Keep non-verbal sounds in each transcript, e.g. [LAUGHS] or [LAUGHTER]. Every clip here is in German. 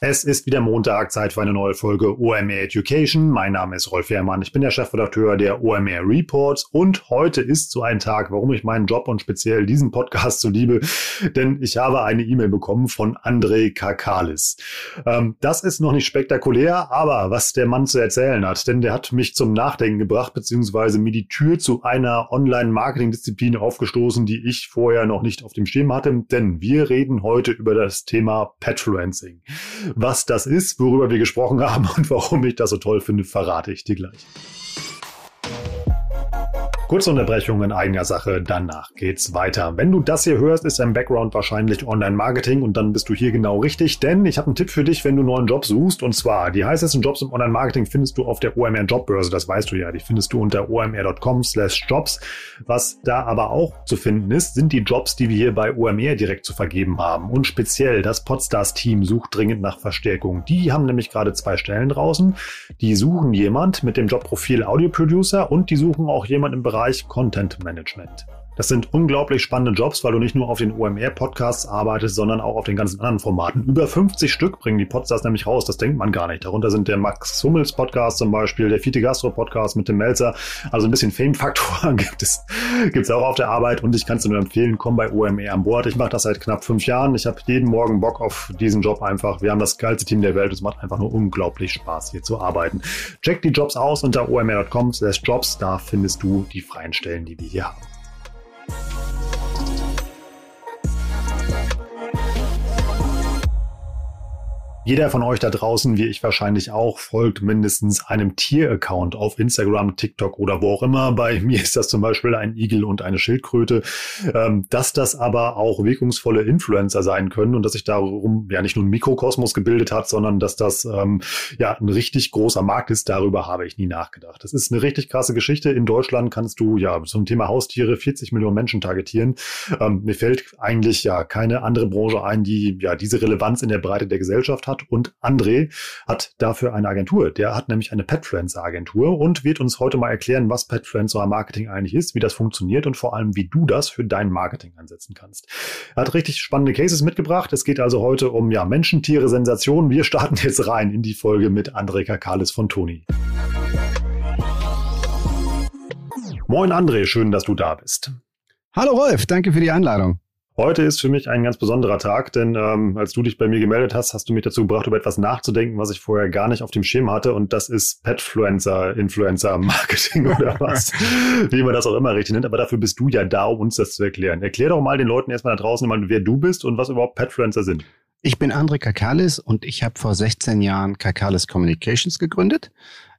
Es ist wieder Montag, Zeit für eine neue Folge OMR Education. Mein Name ist Rolf Herrmann, ich bin der Chefredakteur der OMR Reports und heute ist so ein Tag, warum ich meinen Job und speziell diesen Podcast so liebe, denn ich habe eine E-Mail bekommen von André Kakalis. Ähm, das ist noch nicht spektakulär, aber was der Mann zu erzählen hat, denn der hat mich zum Nachdenken gebracht, beziehungsweise mir die Tür zu einer Online-Marketing-Disziplin aufgestoßen, die ich vorher noch nicht auf dem Schirm hatte, denn wir reden heute über das Thema Petfluencing. Was das ist, worüber wir gesprochen haben und warum ich das so toll finde, verrate ich dir gleich. Kurze Unterbrechung in eigener Sache, danach geht's weiter. Wenn du das hier hörst, ist dein Background wahrscheinlich Online-Marketing und dann bist du hier genau richtig, denn ich habe einen Tipp für dich, wenn du neuen Job suchst und zwar die heißesten Jobs im Online-Marketing findest du auf der OMR Jobbörse, das weißt du ja, die findest du unter omr.com slash jobs. Was da aber auch zu finden ist, sind die Jobs, die wir hier bei OMR direkt zu vergeben haben und speziell das Podstars-Team sucht dringend nach Verstärkung. Die haben nämlich gerade zwei Stellen draußen, die suchen jemand mit dem Jobprofil Audio Producer und die suchen auch jemand im Bereich Bereich Content Management. Das sind unglaublich spannende Jobs, weil du nicht nur auf den OMR-Podcasts arbeitest, sondern auch auf den ganzen anderen Formaten. Über 50 Stück bringen die Podcasts nämlich raus, das denkt man gar nicht. Darunter sind der Max Hummels Podcast zum Beispiel, der Fiete Gastro Podcast mit dem Melzer. Also ein bisschen Fame-Faktor [LAUGHS] gibt es gibt's auch auf der Arbeit und ich kann es nur empfehlen, komm bei OMR an Bord. Ich mache das seit knapp fünf Jahren. Ich habe jeden Morgen Bock auf diesen Job einfach. Wir haben das geilste Team der Welt. Es macht einfach nur unglaublich Spaß, hier zu arbeiten. Check die Jobs aus unter omr.com slash jobs. Da findest du die freien Stellen, die wir hier haben. Bye. Jeder von euch da draußen, wie ich wahrscheinlich auch, folgt mindestens einem Tier-Account auf Instagram, TikTok oder wo auch immer. Bei [LAUGHS] mir ist das zum Beispiel ein Igel und eine Schildkröte. Ähm, dass das aber auch wirkungsvolle Influencer sein können und dass sich darum ja nicht nur ein Mikrokosmos gebildet hat, sondern dass das ähm, ja ein richtig großer Markt ist, darüber habe ich nie nachgedacht. Das ist eine richtig krasse Geschichte. In Deutschland kannst du ja zum Thema Haustiere 40 Millionen Menschen targetieren. Ähm, mir fällt eigentlich ja keine andere Branche ein, die ja diese Relevanz in der Breite der Gesellschaft hat hat. Und André hat dafür eine Agentur. Der hat nämlich eine Petfluencer-Agentur und wird uns heute mal erklären, was Petfluencer-Marketing eigentlich ist, wie das funktioniert und vor allem, wie du das für dein Marketing einsetzen kannst. Er hat richtig spannende Cases mitgebracht. Es geht also heute um ja, Menschen, Tiere, Sensationen. Wir starten jetzt rein in die Folge mit André Kakalis von Toni. Moin André, schön, dass du da bist. Hallo Rolf, danke für die Einladung. Heute ist für mich ein ganz besonderer Tag, denn ähm, als du dich bei mir gemeldet hast, hast du mich dazu gebracht, über etwas nachzudenken, was ich vorher gar nicht auf dem Schirm hatte. Und das ist Petfluencer, Influencer Marketing [LAUGHS] oder was, wie man das auch immer richtig nennt. Aber dafür bist du ja da, um uns das zu erklären. Erklär doch mal den Leuten erstmal da draußen, mal, wer du bist und was überhaupt Petfluencer sind. Ich bin André Kakalis und ich habe vor 16 Jahren Kakalis Communications gegründet.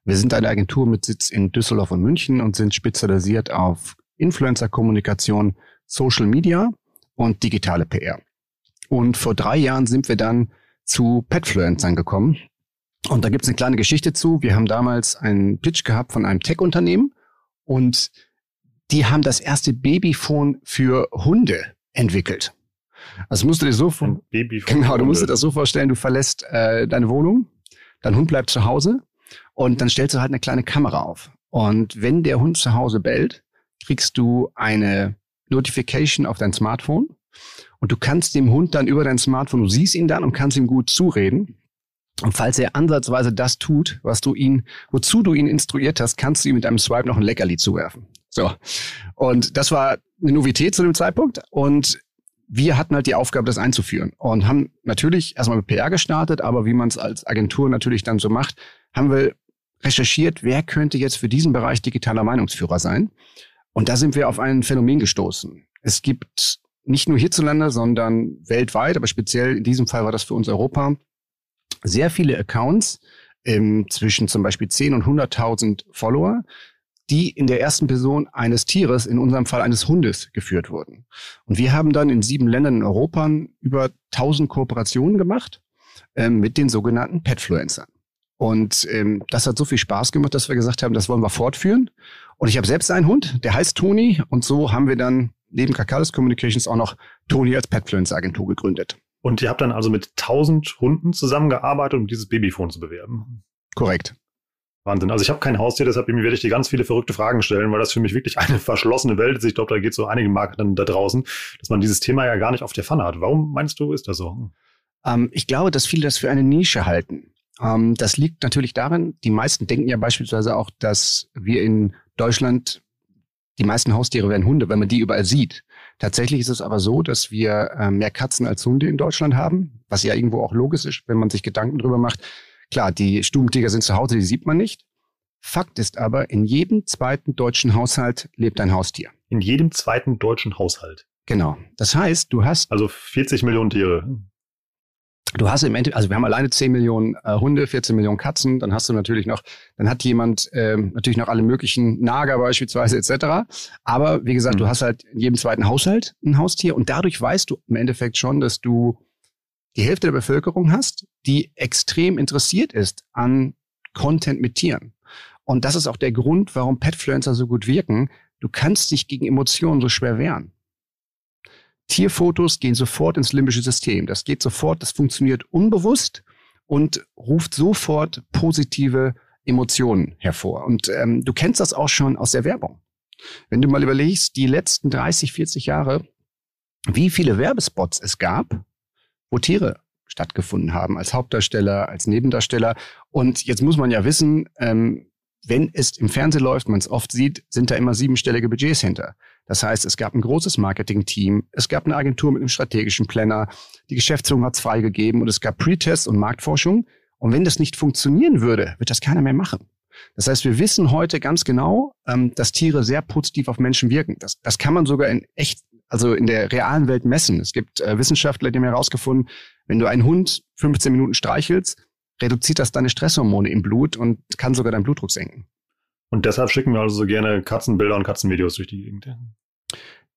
Wir sind eine Agentur mit Sitz in Düsseldorf und München und sind spezialisiert auf Influencer-Kommunikation, Social Media und digitale PR. Und vor drei Jahren sind wir dann zu Petfluencern gekommen. Und da gibt es eine kleine Geschichte zu. Wir haben damals einen Pitch gehabt von einem Tech-Unternehmen und die haben das erste Babyphone für Hunde entwickelt. Also musst du dir so vor genau, du musst dir das so vorstellen, du verlässt äh, deine Wohnung, dein Hund bleibt zu Hause und dann stellst du halt eine kleine Kamera auf. Und wenn der Hund zu Hause bellt, kriegst du eine Notification auf dein Smartphone und du kannst dem Hund dann über dein Smartphone, du siehst ihn dann und kannst ihm gut zureden. Und falls er ansatzweise das tut, was du ihn, wozu du ihn instruiert hast, kannst du ihm mit einem Swipe noch ein Leckerli zuwerfen. So. Und das war eine Novität zu dem Zeitpunkt. Und wir hatten halt die Aufgabe, das einzuführen und haben natürlich erstmal mit PR gestartet, aber wie man es als Agentur natürlich dann so macht, haben wir recherchiert, wer könnte jetzt für diesen Bereich digitaler Meinungsführer sein. Und da sind wir auf ein Phänomen gestoßen. Es gibt nicht nur hierzulande, sondern weltweit, aber speziell in diesem Fall war das für uns Europa, sehr viele Accounts ähm, zwischen zum Beispiel 10 und 100.000 Follower, die in der ersten Person eines Tieres, in unserem Fall eines Hundes, geführt wurden. Und wir haben dann in sieben Ländern in Europa über 1000 Kooperationen gemacht ähm, mit den sogenannten Petfluencern. Und ähm, das hat so viel Spaß gemacht, dass wir gesagt haben, das wollen wir fortführen. Und ich habe selbst einen Hund, der heißt Toni. Und so haben wir dann neben Kakalis Communications auch noch Toni als Petfluence Agentur gegründet. Und ihr habt dann also mit 1000 Hunden zusammengearbeitet, um dieses Babyphone zu bewerben? Korrekt. Wahnsinn. Also ich habe kein Haustier, deshalb werde ich dir ganz viele verrückte Fragen stellen, weil das für mich wirklich eine [LAUGHS] verschlossene Welt ist. Ich glaube, da geht so einige Marken da draußen, dass man dieses Thema ja gar nicht auf der Pfanne hat. Warum meinst du, ist das so? Ähm, ich glaube, dass viele das für eine Nische halten. Ähm, das liegt natürlich darin, die meisten denken ja beispielsweise auch, dass wir in Deutschland die meisten Haustiere werden Hunde, wenn man die überall sieht. Tatsächlich ist es aber so, dass wir äh, mehr Katzen als Hunde in Deutschland haben, was ja irgendwo auch logisch ist, wenn man sich Gedanken drüber macht. Klar, die Stubentiger sind zu Hause, die sieht man nicht. Fakt ist aber, in jedem zweiten deutschen Haushalt lebt ein Haustier. In jedem zweiten deutschen Haushalt. Genau. Das heißt, du hast. Also 40 Millionen Tiere. Du hast im Endeffekt, also wir haben alleine 10 Millionen äh, Hunde, 14 Millionen Katzen, dann hast du natürlich noch, dann hat jemand ähm, natürlich noch alle möglichen Nager beispielsweise etc. Aber wie gesagt, mhm. du hast halt in jedem zweiten Haushalt ein Haustier und dadurch weißt du im Endeffekt schon, dass du die Hälfte der Bevölkerung hast, die extrem interessiert ist an Content mit Tieren. Und das ist auch der Grund, warum Petfluencer so gut wirken. Du kannst dich gegen Emotionen so schwer wehren. Tierfotos gehen sofort ins limbische System. Das geht sofort, das funktioniert unbewusst und ruft sofort positive Emotionen hervor. Und ähm, du kennst das auch schon aus der Werbung. Wenn du mal überlegst, die letzten 30, 40 Jahre, wie viele Werbespots es gab, wo Tiere stattgefunden haben, als Hauptdarsteller, als Nebendarsteller. Und jetzt muss man ja wissen, ähm, wenn es im Fernsehen läuft, man es oft sieht, sind da immer siebenstellige Budgets hinter. Das heißt, es gab ein großes Marketing-Team, es gab eine Agentur mit einem strategischen Planner, die Geschäftsführung hat es freigegeben und es gab Pre-Tests und Marktforschung. Und wenn das nicht funktionieren würde, wird das keiner mehr machen. Das heißt, wir wissen heute ganz genau, ähm, dass Tiere sehr positiv auf Menschen wirken. Das, das kann man sogar in echt, also in der realen Welt messen. Es gibt äh, Wissenschaftler, die haben herausgefunden, wenn du einen Hund 15 Minuten streichelst, reduziert das deine Stresshormone im Blut und kann sogar deinen Blutdruck senken. Und deshalb schicken wir also so gerne Katzenbilder und Katzenvideos durch die Gegend.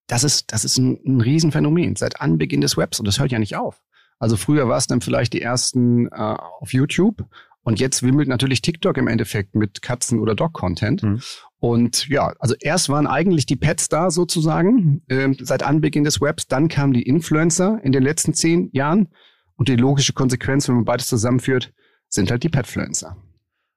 Das ist, das ist ein, ein Riesenphänomen seit Anbeginn des Webs und das hört ja nicht auf. Also früher war es dann vielleicht die ersten äh, auf YouTube und jetzt wimmelt natürlich TikTok im Endeffekt mit Katzen- oder Dog-Content. Mhm. Und ja, also erst waren eigentlich die Pets da sozusagen äh, seit Anbeginn des Webs, dann kamen die Influencer in den letzten zehn Jahren und die logische Konsequenz, wenn man beides zusammenführt, sind halt die Petfluencer.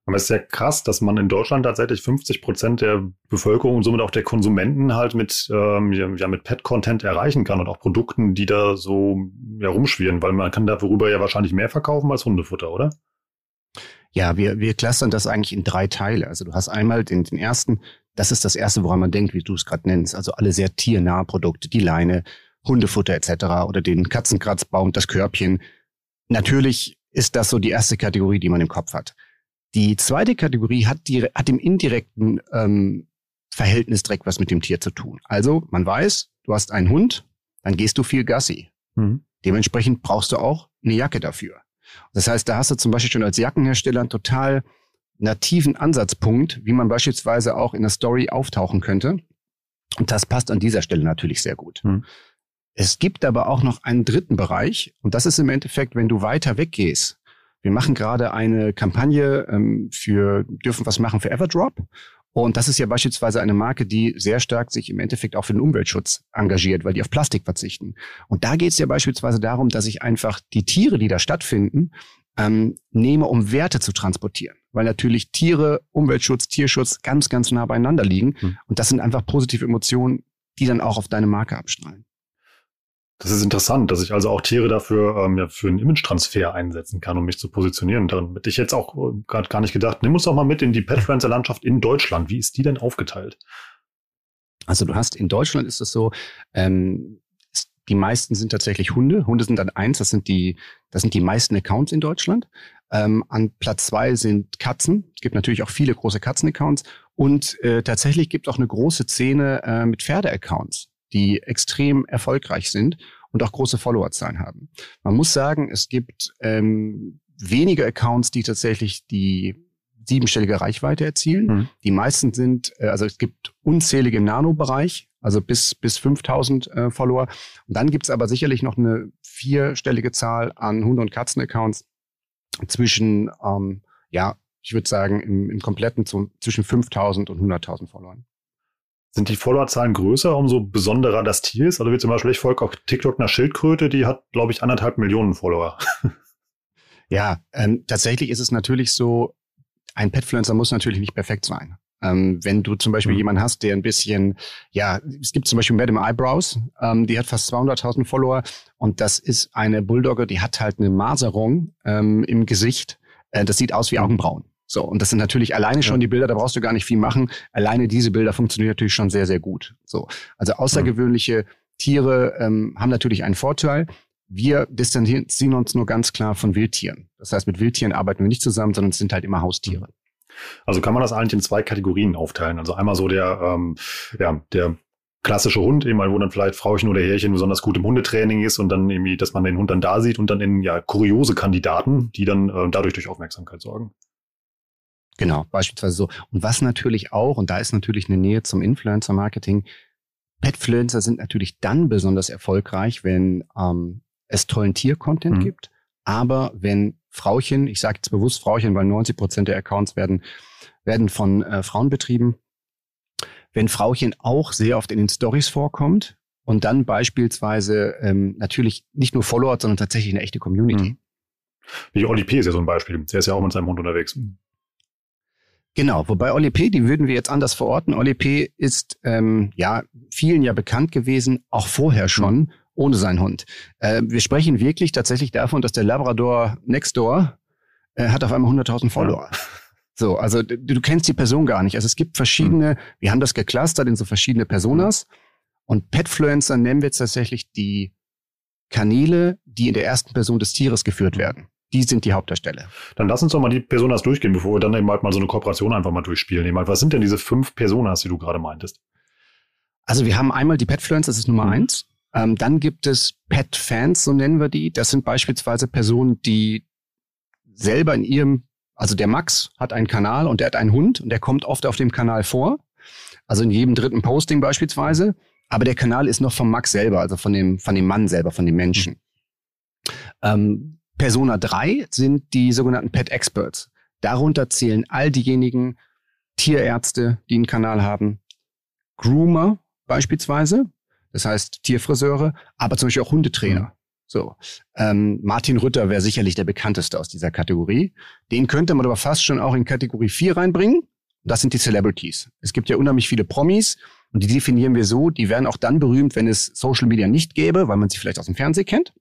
Aber es ist ja krass, dass man in Deutschland tatsächlich 50 Prozent der Bevölkerung und somit auch der Konsumenten halt mit, ähm, ja, mit Pet-Content erreichen kann und auch Produkten, die da so ja, rumschwirren, weil man kann darüber ja wahrscheinlich mehr verkaufen als Hundefutter, oder? Ja, wir, wir clustern das eigentlich in drei Teile. Also du hast einmal den, den ersten, das ist das erste, woran man denkt, wie du es gerade nennst. Also alle sehr tiernahe Produkte, die Leine, Hundefutter etc. oder den Katzenkratzbau und das Körbchen. Natürlich ist das so die erste Kategorie, die man im Kopf hat. Die zweite Kategorie hat, die, hat im indirekten ähm, Verhältnis direkt was mit dem Tier zu tun. Also man weiß, du hast einen Hund, dann gehst du viel Gassi. Mhm. Dementsprechend brauchst du auch eine Jacke dafür. Das heißt, da hast du zum Beispiel schon als Jackenhersteller einen total nativen Ansatzpunkt, wie man beispielsweise auch in der Story auftauchen könnte. Und das passt an dieser Stelle natürlich sehr gut. Mhm. Es gibt aber auch noch einen dritten Bereich und das ist im Endeffekt, wenn du weiter weggehst. Wir machen gerade eine Kampagne ähm, für dürfen was machen für Everdrop und das ist ja beispielsweise eine Marke, die sehr stark sich im Endeffekt auch für den Umweltschutz engagiert, weil die auf Plastik verzichten. Und da geht es ja beispielsweise darum, dass ich einfach die Tiere, die da stattfinden, ähm, nehme, um Werte zu transportieren. Weil natürlich Tiere, Umweltschutz, Tierschutz ganz, ganz nah beieinander liegen. Hm. Und das sind einfach positive Emotionen, die dann auch auf deine Marke abstrahlen. Das ist interessant, dass ich also auch Tiere dafür ähm, ja, für einen Image-Transfer einsetzen kann, um mich zu positionieren. Daran hätte ich jetzt auch äh, gerade gar nicht gedacht. Nimm uns doch mal mit in die Petfluencer-Landschaft in Deutschland. Wie ist die denn aufgeteilt? Also du hast in Deutschland ist es so, ähm, die meisten sind tatsächlich Hunde. Hunde sind dann eins, das sind die, das sind die meisten Accounts in Deutschland. Ähm, an Platz zwei sind Katzen. Es gibt natürlich auch viele große Katzen-Accounts. Und äh, tatsächlich gibt es auch eine große Szene äh, mit Pferde-Accounts die extrem erfolgreich sind und auch große Followerzahlen haben. Man muss sagen, es gibt ähm, wenige Accounts, die tatsächlich die siebenstellige Reichweite erzielen. Mhm. Die meisten sind, äh, also es gibt unzählige im Nano-Bereich, also bis, bis 5000 äh, Follower. Und dann gibt es aber sicherlich noch eine vierstellige Zahl an Hunde- und Katzen-Accounts zwischen, ähm, ja, ich würde sagen, im, im kompletten zu, zwischen 5000 und 100.000 Followern. Sind die Followerzahlen größer, umso besonderer das Tier ist? Also wie zum Beispiel, ich folge auf TikTok einer Schildkröte, die hat, glaube ich, anderthalb Millionen Follower. [LAUGHS] Ja, ähm, tatsächlich ist es natürlich so, ein Petfluencer muss natürlich nicht perfekt sein. Ähm, wenn du zum Beispiel mhm. jemanden hast, der ein bisschen, ja, es gibt zum Beispiel Madame Eyebrows, ähm, die hat fast 200.000 Follower und das ist eine Bulldogge, die hat halt eine Maserung ähm, im Gesicht. Äh, das sieht aus wie mhm. Augenbrauen. So, und das sind natürlich alleine schon ja. die Bilder, da brauchst du gar nicht viel machen. Alleine diese Bilder funktionieren natürlich schon sehr, sehr gut. So, also außergewöhnliche mhm. Tiere ähm, haben natürlich einen Vorteil. Wir distanzieren uns nur ganz klar von Wildtieren. Das heißt, mit Wildtieren arbeiten wir nicht zusammen, sondern es sind halt immer Haustiere. Also kann man das eigentlich in zwei Kategorien aufteilen. Also einmal so der, ähm, ja, der klassische Hund, eben mal, wo dann vielleicht Frauchen oder Härchen besonders gut im Hundetraining ist und dann irgendwie, dass man den Hund dann da sieht und dann in ja kuriose Kandidaten, die dann äh, dadurch durch Aufmerksamkeit sorgen. Genau, beispielsweise so. Und was natürlich auch, und da ist natürlich eine Nähe zum Influencer-Marketing, Petfluencer sind natürlich dann besonders erfolgreich, wenn ähm, es tollen Tier-Content mhm. gibt, aber wenn Frauchen, ich sage jetzt bewusst Frauchen, weil 90 Prozent der Accounts werden, werden von äh, Frauen betrieben, wenn Frauchen auch sehr oft in den Stories vorkommt und dann beispielsweise ähm, natürlich nicht nur Follower, sondern tatsächlich eine echte Community. Mhm. Wie Oli P. ist ja so ein Beispiel. Der ist ja auch mit seinem Hund unterwegs. Genau, wobei Oli P., die würden wir jetzt anders verorten. Oli P. ist ähm, ja vielen ja bekannt gewesen, auch vorher schon. Mhm ohne seinen Hund. Äh, wir sprechen wirklich tatsächlich davon, dass der Labrador Next Door äh, hat auf einmal 100.000 Follower. Ja. So, also du, du, kennst die Person gar nicht. Also es gibt verschiedene, hm. wir haben das geclustert in so verschiedene Personas. Und Petfluencer nennen wir jetzt tatsächlich die Kanäle, die in der ersten Person des Tieres geführt werden. Die sind die Hauptdarsteller. Dann lass uns doch mal die Personas durchgehen, bevor wir dann eben halt mal so eine Kooperation einfach mal durchspielen. Eben halt, was sind denn diese fünf Personas, die du gerade meintest? Also wir haben einmal die Petfluencer, das ist Nummer mhm. eins. Ähm, dann gibt es Pet-Fans, so nennen wir die. Das sind beispielsweise Personen, die selber in ihrem, also der Max hat einen Kanal und der hat einen Hund und der kommt oft auf dem Kanal vor. Also in jedem dritten Posting beispielsweise. Aber der Kanal ist noch vom Max selber, also von dem, von dem Mann selber, von dem Menschen. Ähm, Persona 3 sind die sogenannten Pet Experts. Darunter zählen all diejenigen Tierärzte, die einen Kanal haben, Groomer beispielsweise, das heißt Tierfriseure, aber zum Beispiel auch Hundetrainer. Mhm. So, ähm, Martin Rütter wäre sicherlich der bekannteste aus dieser Kategorie. Den könnte man aber fast schon auch in Kategorie 4 reinbringen. Das sind die Celebrities. Es gibt ja unheimlich viele Promis und die definieren wir so, die wären auch dann berühmt, wenn es Social Media nicht gäbe, weil man sie vielleicht aus dem Fernsehen kennt.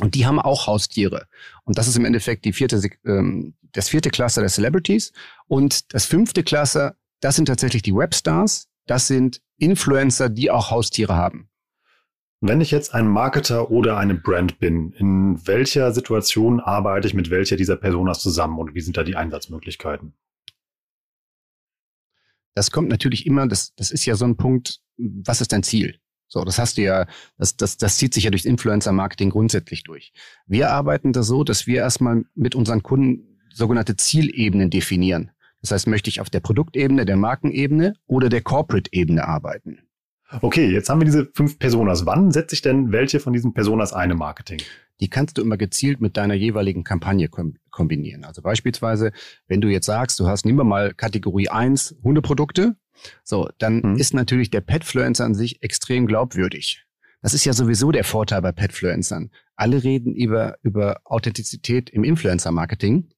Und die haben auch Haustiere. Und das ist im Endeffekt die vierte, ähm, das vierte Cluster der Celebrities. Und das fünfte Cluster, das sind tatsächlich die Webstars. Das sind Influencer, die auch Haustiere haben. Wenn ich jetzt ein Marketer oder eine Brand bin, in welcher Situation arbeite ich mit welcher dieser Personas zusammen und wie sind da die Einsatzmöglichkeiten? Das kommt natürlich immer, das, das ist ja so ein Punkt, was ist dein Ziel? So, das hast du ja, das, das, das zieht sich ja durchs Influencer-Marketing grundsätzlich durch. Wir arbeiten da so, dass wir erstmal mit unseren Kunden sogenannte Zielebenen definieren. Das heißt, möchte ich auf der Produktebene, der Markenebene oder der Corporate-Ebene arbeiten? Okay, jetzt haben wir diese fünf Personas. Wann setze ich denn welche von diesen Personas ein im Marketing? Die kannst du immer gezielt mit deiner jeweiligen Kampagne kombinieren. Also beispielsweise, wenn du jetzt sagst, du hast, nehmen wir mal Kategorie 1 Hundeprodukte, so, dann hm. ist natürlich der Petfluencer an sich extrem glaubwürdig. Das ist ja sowieso der Vorteil bei Petfluencern. Alle reden über, über Authentizität im Influencer-Marketing.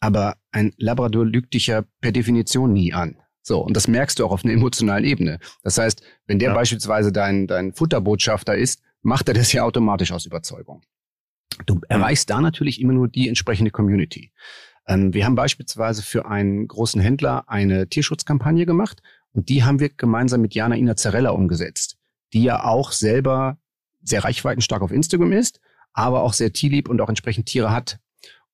Aber ein Labrador lügt dich ja per Definition nie an. So, und das merkst du auch auf einer emotionalen Ebene. Das heißt, wenn der ja. beispielsweise dein, dein Futterbotschafter ist, macht er das ja automatisch aus Überzeugung. Du erreichst da natürlich immer nur die entsprechende Community. Ähm, wir haben beispielsweise für einen großen Händler eine Tierschutzkampagne gemacht und die haben wir gemeinsam mit Jana Ina Zarella umgesetzt, die ja auch selber sehr reichweitenstark auf Instagram ist, aber auch sehr tierlieb und auch entsprechend Tiere hat.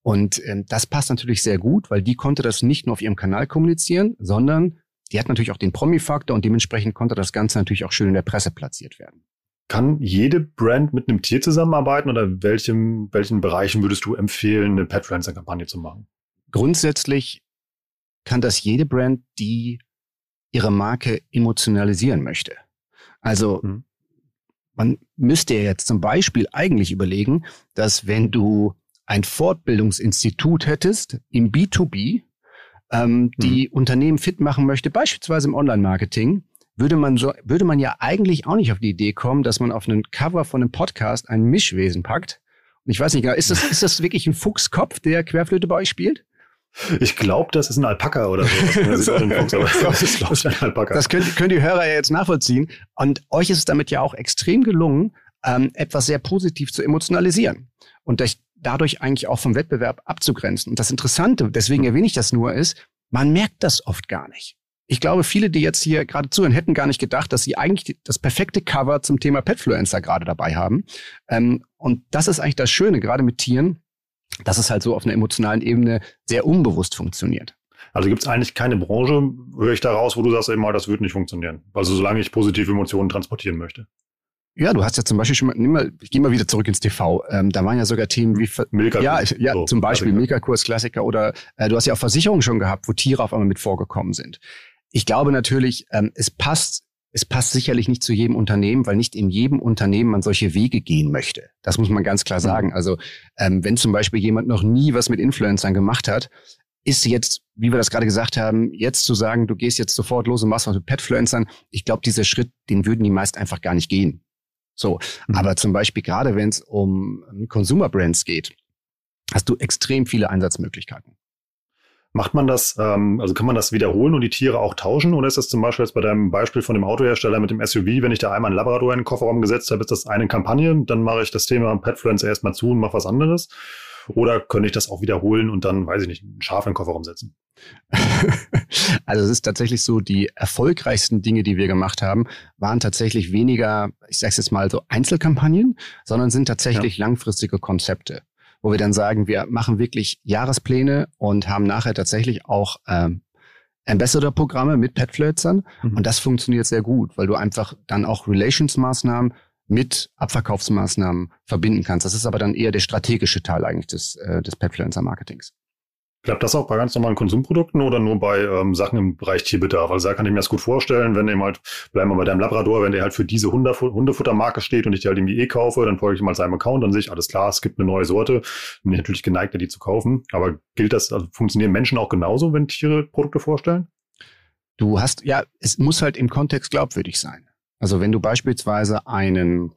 Und ähm, das passt natürlich sehr gut, weil die konnte das nicht nur auf ihrem Kanal kommunizieren, sondern die hat natürlich auch den Promi-Faktor und dementsprechend konnte das Ganze natürlich auch schön in der Presse platziert werden. Kann jede Brand mit einem Tier zusammenarbeiten oder welchem, welchen Bereichen würdest du empfehlen, eine Pet-Friendster-Kampagne zu machen? Grundsätzlich kann das jede Brand, die ihre Marke emotionalisieren möchte. Also hm. man müsste ja jetzt zum Beispiel eigentlich überlegen, dass wenn du ein Fortbildungsinstitut hättest im B2B, ähm, die mhm. Unternehmen fit machen möchte, beispielsweise im Online-Marketing, würde man so, würde man ja eigentlich auch nicht auf die Idee kommen, dass man auf einen Cover von einem Podcast ein Mischwesen packt. Und ich weiß nicht genau, ist das, ist das wirklich ein Fuchskopf, der Querflöte bei euch spielt? Ich glaube, das ist ein Alpaka oder so. Das, [LAUGHS] so. Aber das ist, ich, ein Alpaka. Das können, können die Hörer ja jetzt nachvollziehen. Und euch ist es damit ja auch extrem gelungen, ähm, etwas sehr positiv zu emotionalisieren. Und durch, dadurch eigentlich auch vom Wettbewerb abzugrenzen. Und das Interessante, deswegen erwähne ich das nur, ist, man merkt das oft gar nicht. Ich glaube, viele, die jetzt hier gerade zuhören, hätten gar nicht gedacht, dass sie eigentlich das perfekte Cover zum Thema Petfluencer gerade dabei haben. Ähm, und das ist eigentlich das Schöne, gerade mit Tieren, dass es halt so auf einer emotionalen Ebene sehr unbewusst funktioniert. Also gibt es eigentlich keine Branche, höre ich daraus, wo du sagst, immer, das wird nicht funktionieren. Also solange ich positive Emotionen transportieren möchte. Ja, du hast ja zum Beispiel schon mal, nimm mal ich gehe mal wieder zurück ins TV. Ähm, da waren ja sogar Themen wie Milka ja, ja, so, zum Beispiel Milka-Kurs Klassiker oder äh, du hast ja auch Versicherungen schon gehabt, wo Tiere auf einmal mit vorgekommen sind. Ich glaube natürlich, ähm, es passt es passt sicherlich nicht zu jedem Unternehmen, weil nicht in jedem Unternehmen man solche Wege gehen möchte. Das muss man ganz klar mhm. sagen. Also ähm, wenn zum Beispiel jemand noch nie was mit Influencern gemacht hat, ist jetzt, wie wir das gerade gesagt haben, jetzt zu sagen, du gehst jetzt sofort los und machst was mit Petfluencern, ich glaube, dieser Schritt, den würden die meist einfach gar nicht gehen. So, mhm. aber zum Beispiel gerade wenn es um Consumer Brands geht, hast du extrem viele Einsatzmöglichkeiten. Macht man das, ähm, also kann man das wiederholen und die Tiere auch tauschen? Oder ist das zum Beispiel jetzt bei deinem Beispiel von dem Autohersteller mit dem SUV, wenn ich da einmal einen Labrador in den Kofferraum gesetzt habe, ist das eine Kampagne, dann mache ich das Thema Petfluencer erstmal zu und mache was anderes? Oder könnte ich das auch wiederholen und dann, weiß ich nicht, ein Schaf in den Kofferraum setzen? [LAUGHS] also es ist tatsächlich so, die erfolgreichsten Dinge, die wir gemacht haben, waren tatsächlich weniger, ich sage es jetzt mal so Einzelkampagnen, sondern sind tatsächlich ja. langfristige Konzepte wo wir dann sagen, wir machen wirklich Jahrespläne und haben nachher tatsächlich auch ähm, Ambassador-Programme mit Petfluencern. Mhm. Und das funktioniert sehr gut, weil du einfach dann auch Relations-Maßnahmen mit Abverkaufsmaßnahmen verbinden kannst. Das ist aber dann eher der strategische Teil eigentlich des, äh, des Petfluencer-Marketings. Klappt das auch bei ganz normalen Konsumprodukten oder nur bei ähm, Sachen im Bereich Tierbedarf? Also da kann ich mir das gut vorstellen, wenn eben halt, bleiben wir bei deinem Labrador, wenn der halt für diese Hunde, Hundefuttermarke steht und ich die halt irgendwie eh kaufe, dann folge ich mal seinem Account, dann sehe ich, alles klar, es gibt eine neue Sorte. Bin ich natürlich geneigt, die zu kaufen. Aber gilt das, also funktionieren Menschen auch genauso, wenn Tiere Produkte vorstellen? Du hast, ja, es muss halt im Kontext glaubwürdig sein. Also wenn du beispielsweise einen,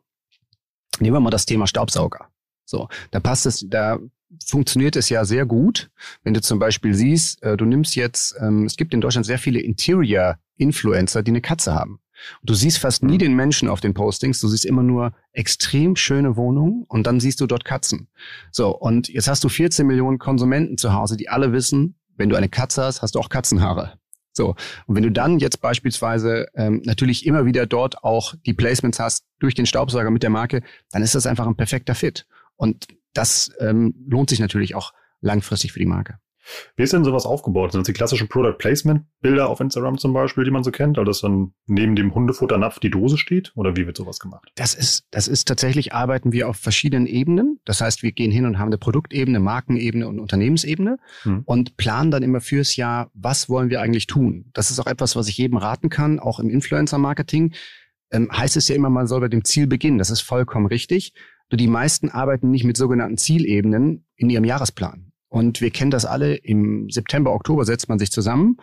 nehmen wir mal das Thema Staubsauger. So, da passt es, da funktioniert es ja sehr gut, wenn du zum Beispiel siehst, äh, du nimmst jetzt, ähm, es gibt in Deutschland sehr viele Interior-Influencer, die eine Katze haben. Und du siehst fast nie mhm. den Menschen auf den Postings, du siehst immer nur extrem schöne Wohnungen und dann siehst du dort Katzen. So, und jetzt hast du 14 Millionen Konsumenten zu Hause, die alle wissen, wenn du eine Katze hast, hast du auch Katzenhaare. So, und wenn du dann jetzt beispielsweise ähm, natürlich immer wieder dort auch die Placements hast durch den Staubsauger mit der Marke, dann ist das einfach ein perfekter Fit. Und das ähm, lohnt sich natürlich auch langfristig für die Marke. Wie ist denn sowas aufgebaut? Sind das die klassischen Product Placement Bilder auf Instagram zum Beispiel, die man so kennt, also dass dann neben dem Hundefutternapf die Dose steht? Oder wie wird sowas gemacht? Das ist, das ist tatsächlich arbeiten wir auf verschiedenen Ebenen. Das heißt, wir gehen hin und haben eine Produktebene, Markenebene und Unternehmensebene hm. und planen dann immer fürs Jahr, was wollen wir eigentlich tun? Das ist auch etwas, was ich jedem raten kann, auch im Influencer Marketing. Ähm, heißt es ja immer, man soll bei dem Ziel beginnen. Das ist vollkommen richtig. Die meisten arbeiten nicht mit sogenannten Zielebenen in ihrem Jahresplan. Und wir kennen das alle. Im September, Oktober setzt man sich zusammen,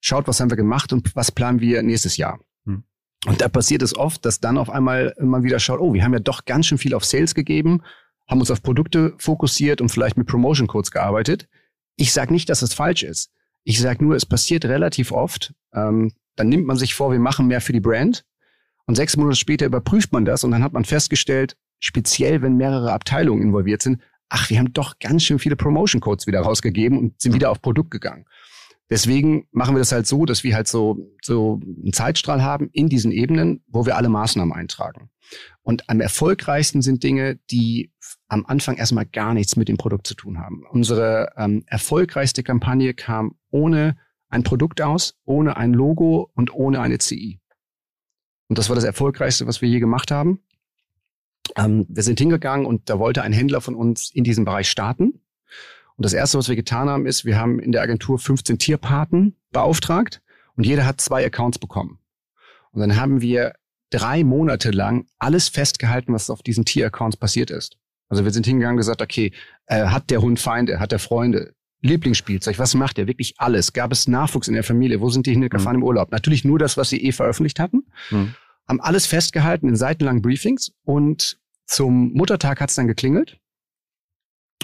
schaut, was haben wir gemacht und was planen wir nächstes Jahr. Hm. Und da passiert es oft, dass dann auf einmal man wieder schaut, oh, wir haben ja doch ganz schön viel auf Sales gegeben, haben uns auf Produkte fokussiert und vielleicht mit Promotion Codes gearbeitet. Ich sage nicht, dass es falsch ist. Ich sage nur, es passiert relativ oft. Ähm, dann nimmt man sich vor, wir machen mehr für die Brand. Und sechs Monate später überprüft man das und dann hat man festgestellt, speziell wenn mehrere Abteilungen involviert sind, ach, wir haben doch ganz schön viele Promotion Codes wieder rausgegeben und sind wieder auf Produkt gegangen. Deswegen machen wir das halt so, dass wir halt so, so einen Zeitstrahl haben in diesen Ebenen, wo wir alle Maßnahmen eintragen. Und am erfolgreichsten sind Dinge, die am Anfang erstmal gar nichts mit dem Produkt zu tun haben. Unsere ähm, erfolgreichste Kampagne kam ohne ein Produkt aus, ohne ein Logo und ohne eine CI. Und das war das erfolgreichste, was wir je gemacht haben. Ähm, wir sind hingegangen und da wollte ein Händler von uns in diesem Bereich starten. Und das Erste, was wir getan haben, ist, wir haben in der Agentur 15 Tierpaten beauftragt und jeder hat zwei Accounts bekommen. Und dann haben wir drei Monate lang alles festgehalten, was auf diesen Tieraccounts passiert ist. Also wir sind hingegangen und gesagt, okay, äh, hat der Hund Feinde, hat der Freunde, Lieblingsspielzeug, was macht er? Wirklich alles. Gab es Nachwuchs in der Familie? Wo sind die hingefahren mhm. im Urlaub? Natürlich nur das, was sie eh veröffentlicht hatten. Mhm haben alles festgehalten in seitenlangen Briefings und zum Muttertag hat es dann geklingelt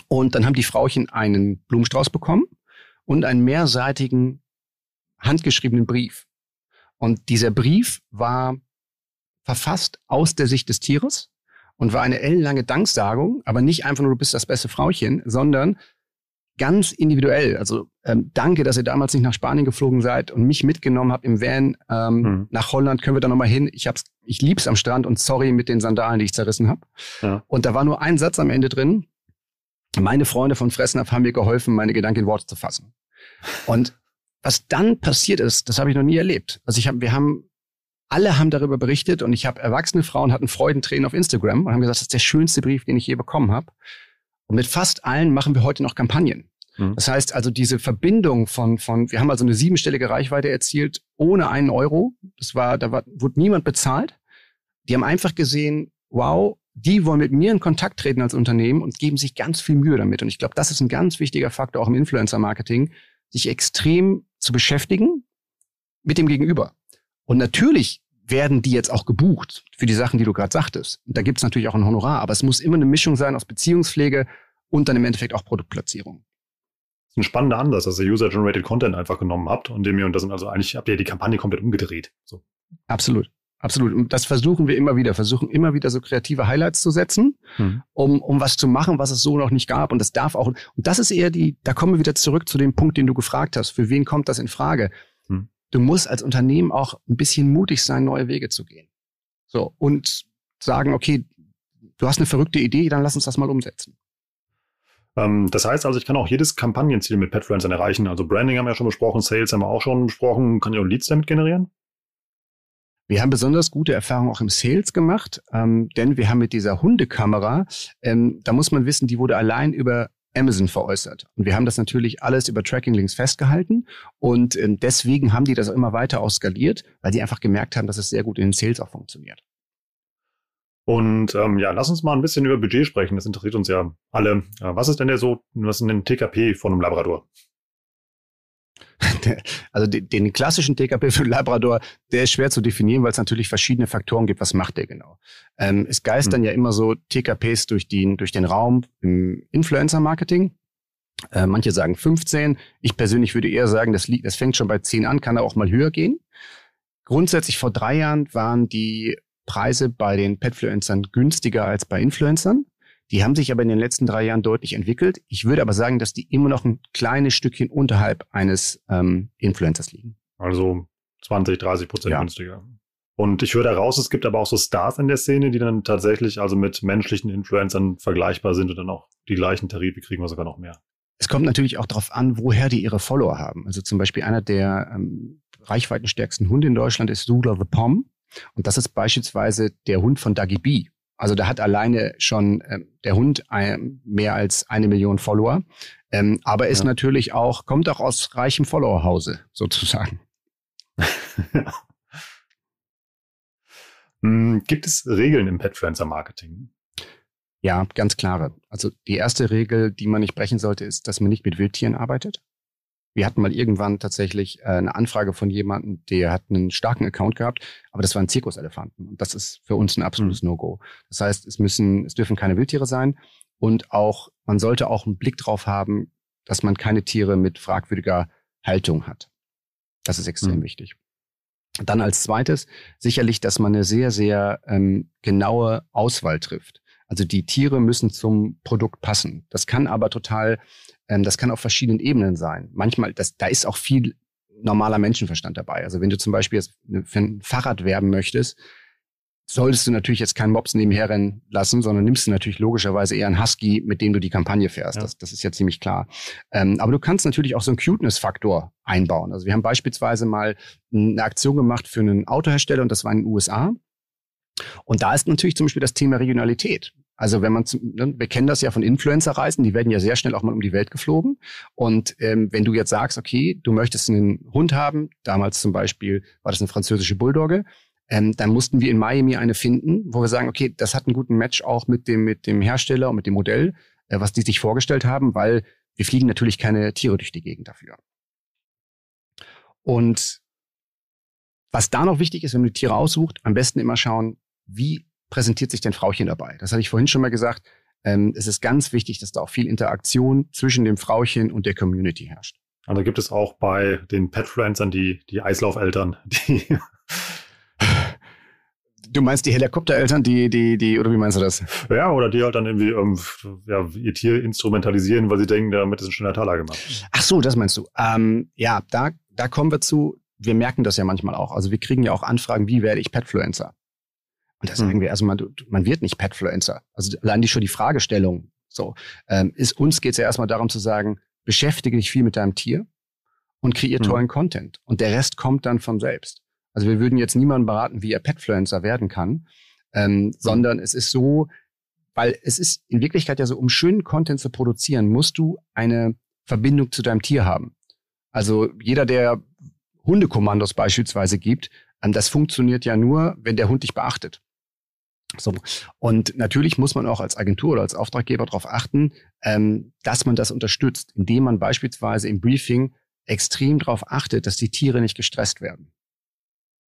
und dann haben die Frauchen einen Blumenstrauß bekommen und einen mehrseitigen handgeschriebenen Brief. Und dieser Brief war verfasst aus der Sicht des Tieres und war eine ellenlange Danksagung, aber nicht einfach nur, du bist das beste Frauchen, sondern ganz individuell. Also ähm, danke, dass ihr damals nicht nach Spanien geflogen seid und mich mitgenommen habt im Van ähm, mhm. nach Holland. Können wir da nochmal hin? Ich hab's, ich lieb's am Strand und sorry mit den Sandalen, die ich zerrissen habe. Ja. Und da war nur ein Satz am Ende drin. Meine Freunde von Fressnapf haben mir geholfen, meine Gedanken in Worte zu fassen. Und was dann passiert ist, das habe ich noch nie erlebt. Also ich habe, wir haben alle haben darüber berichtet und ich habe erwachsene Frauen hatten Freudentränen auf Instagram und haben gesagt, das ist der schönste Brief, den ich je bekommen habe. Und mit fast allen machen wir heute noch Kampagnen. Mhm. Das heißt also diese Verbindung von, von, wir haben also eine siebenstellige Reichweite erzielt ohne einen Euro. Das war, da war, wurde niemand bezahlt. Die haben einfach gesehen, wow, die wollen mit mir in Kontakt treten als Unternehmen und geben sich ganz viel Mühe damit. Und ich glaube, das ist ein ganz wichtiger Faktor auch im Influencer-Marketing, sich extrem zu beschäftigen mit dem Gegenüber. Und natürlich werden die jetzt auch gebucht für die Sachen, die du gerade sagtest. Und da gibt es natürlich auch ein Honorar, aber es muss immer eine Mischung sein aus Beziehungspflege und dann im Endeffekt auch Produktplatzierung. Das ist ein spannender Ansatz, dass ihr User-Generated Content einfach genommen habt und dem ihr, und das sind also eigentlich, habt ihr die Kampagne komplett umgedreht. So. Absolut. Absolut. Und das versuchen wir immer wieder, versuchen immer wieder so kreative Highlights zu setzen, mhm. um, um was zu machen, was es so noch nicht gab. Und das darf auch, und das ist eher die, da kommen wir wieder zurück zu dem Punkt, den du gefragt hast. Für wen kommt das in Frage? Du musst als Unternehmen auch ein bisschen mutig sein, neue Wege zu gehen. So, und sagen, okay, du hast eine verrückte Idee, dann lass uns das mal umsetzen. Ähm, das heißt also, ich kann auch jedes Kampagnenziel mit Petfluencern erreichen. Also Branding haben wir ja schon besprochen, Sales haben wir auch schon besprochen. Kann ich auch Leads damit generieren? Wir haben besonders gute Erfahrungen auch im Sales gemacht, ähm, denn wir haben mit dieser Hundekamera, ähm, da muss man wissen, die wurde allein über Amazon veräußert. Und wir haben das natürlich alles über Tracking-Links festgehalten und äh, deswegen haben die das auch immer weiter ausskaliert, weil die einfach gemerkt haben, dass es sehr gut in den Sales auch funktioniert. Und ähm, ja, lass uns mal ein bisschen über Budget sprechen. Das interessiert uns ja alle. Äh, was ist denn der so, was ist denn ein TKP von einem Labrador? Also den, klassischen TKP für Labrador, der ist schwer zu definieren, weil es natürlich verschiedene Faktoren gibt. Was macht der genau? Ähm, es geistern hm. ja immer so TKPs durch den, durch den Raum im Influencer-Marketing. Äh, manche sagen 15. Ich persönlich würde eher sagen, das, liegt, das fängt schon bei 10 an, kann auch mal höher gehen. Grundsätzlich vor drei Jahren waren die Preise bei den Petfluencern günstiger als bei Influencern. Die haben sich aber in den letzten drei Jahren deutlich entwickelt. Ich würde aber sagen, dass die immer noch ein kleines Stückchen unterhalb eines ähm, Influencers liegen. Also 20, 30 Prozent ja. günstiger. Und ich höre daraus, es gibt aber auch so Stars in der Szene, die dann tatsächlich also mit menschlichen Influencern vergleichbar sind und dann auch die gleichen Tarife kriegen oder sogar noch mehr. Es kommt natürlich auch darauf an, woher die ihre Follower haben. Also zum Beispiel einer der ähm, reichweitenstärksten Hunde in Deutschland ist Doodle the Pom. Und das ist beispielsweise der Hund von Dagi B. Also da hat alleine schon ähm, der Hund ein, mehr als eine Million Follower. Ähm, aber ist ja. natürlich auch, kommt auch aus reichem Followerhause, sozusagen. Hm, [LAUGHS] gibt es Regeln im Petfluencer-Marketing? Ja, ganz klare. Also die erste Regel, die man nicht brechen sollte, ist, dass man nicht mit Wildtieren arbeitet. Wir hatten mal irgendwann tatsächlich äh, eine Anfrage von jemandem, der hat einen starken Account gehabt, aber das waren Zirkuselefanten. Und das ist für uns ein absolutes mhm. No-Go. Das heißt, es müssen, es dürfen keine Wildtiere sein und auch, man sollte auch einen Blick drauf haben, dass man keine Tiere mit fragwürdiger Haltung hat. Das ist extrem mhm. wichtig. Dann als zweites sicherlich, dass man eine sehr, sehr ähm, genaue Auswahl trifft. Also die Tiere müssen zum Produkt passen. Das kann aber total ähm, das kann auf verschiedenen Ebenen sein. Manchmal, das, da ist auch viel normaler Menschenverstand dabei. Also wenn du zum Beispiel jetzt für ein Fahrrad werben möchtest, solltest du natürlich jetzt keinen Mops nebenher rennen lassen, sondern nimmst du natürlich logischerweise eher einen Husky, mit dem du die Kampagne fährst. Ja. Das, das ist ja ziemlich klar. Ähm, aber du kannst natürlich auch so einen Cuteness-Faktor einbauen. Also wir haben beispielsweise mal eine Aktion gemacht für einen Autohersteller und das war in den USA. Und da ist natürlich zum Beispiel das Thema Regionalität. Also wenn man, ne, wir kennen das ja von Influencer-Reisen, die werden ja sehr schnell auch mal um die Welt geflogen. Und ähm, wenn du jetzt sagst, okay, du möchtest einen Hund haben, damals zum Beispiel war das eine französische Bulldogge, ähm, dann mussten wir in Miami eine finden, wo wir sagen, okay, das hat einen guten Match auch mit dem, mit dem Hersteller und mit dem Modell, äh, was die sich vorgestellt haben, weil wir fliegen natürlich keine Tiere durch die Gegend dafür. Und was da noch wichtig ist, wenn man die Tiere aussucht, am besten immer schauen, wie präsentiert sich denn Frauchen dabei? Das hatte ich vorhin schon mal gesagt. Ähm, es ist ganz wichtig, dass da auch viel Interaktion zwischen dem Frauchen und der Community herrscht. Also gibt es auch bei den Petfluencern die, die Eislaufeltern, die Du meinst die Helikoptereltern, die, die, die, oder wie meinst du das? Ja, oder die halt dann irgendwie ähm, ja, ihr Tier instrumentalisieren, weil sie denken, damit ist ein schöner Taler gemacht. Ach so, das meinst du. Ähm, ja, da, da kommen wir zu, wir merken das ja manchmal auch. Also wir kriegen ja auch Anfragen, wie werde ich Petfluencer? Und da sagen hm. wir erstmal, also man wird nicht Petfluencer. Also allein die schon die Fragestellung. So, ähm, ist, uns geht es ja erstmal darum zu sagen, beschäftige dich viel mit deinem Tier und kreier hm. tollen Content. Und der Rest kommt dann von selbst. Also wir würden jetzt niemanden beraten, wie er Petfluencer werden kann, ähm, mhm. sondern es ist so, weil es ist in Wirklichkeit ja so, um schönen Content zu produzieren, musst du eine Verbindung zu deinem Tier haben. Also jeder, der Hundekommandos beispielsweise gibt, ähm, das funktioniert ja nur, wenn der Hund dich beachtet. So. Und natürlich muss man auch als Agentur oder als Auftraggeber darauf achten, ähm, dass man das unterstützt, indem man beispielsweise im Briefing extrem darauf achtet, dass die Tiere nicht gestresst werden.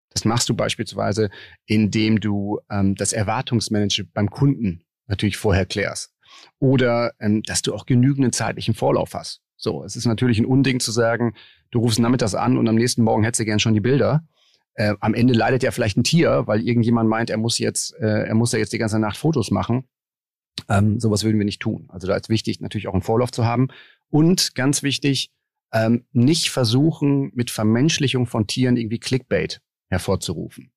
Das machst du beispielsweise, indem du ähm, das Erwartungsmanagement beim Kunden natürlich vorher klärst. Oder ähm, dass du auch genügenden zeitlichen Vorlauf hast. So, es ist natürlich ein Unding zu sagen, du rufst nachmittags an und am nächsten Morgen hättest du gern schon die Bilder. Äh, am Ende leidet ja vielleicht ein Tier, weil irgendjemand meint, er muss jetzt, äh, er muss ja jetzt die ganze Nacht Fotos machen. Ähm, sowas würden wir nicht tun. Also da ist wichtig, natürlich auch einen Vorlauf zu haben. Und ganz wichtig, ähm, nicht versuchen, mit Vermenschlichung von Tieren irgendwie Clickbait hervorzurufen.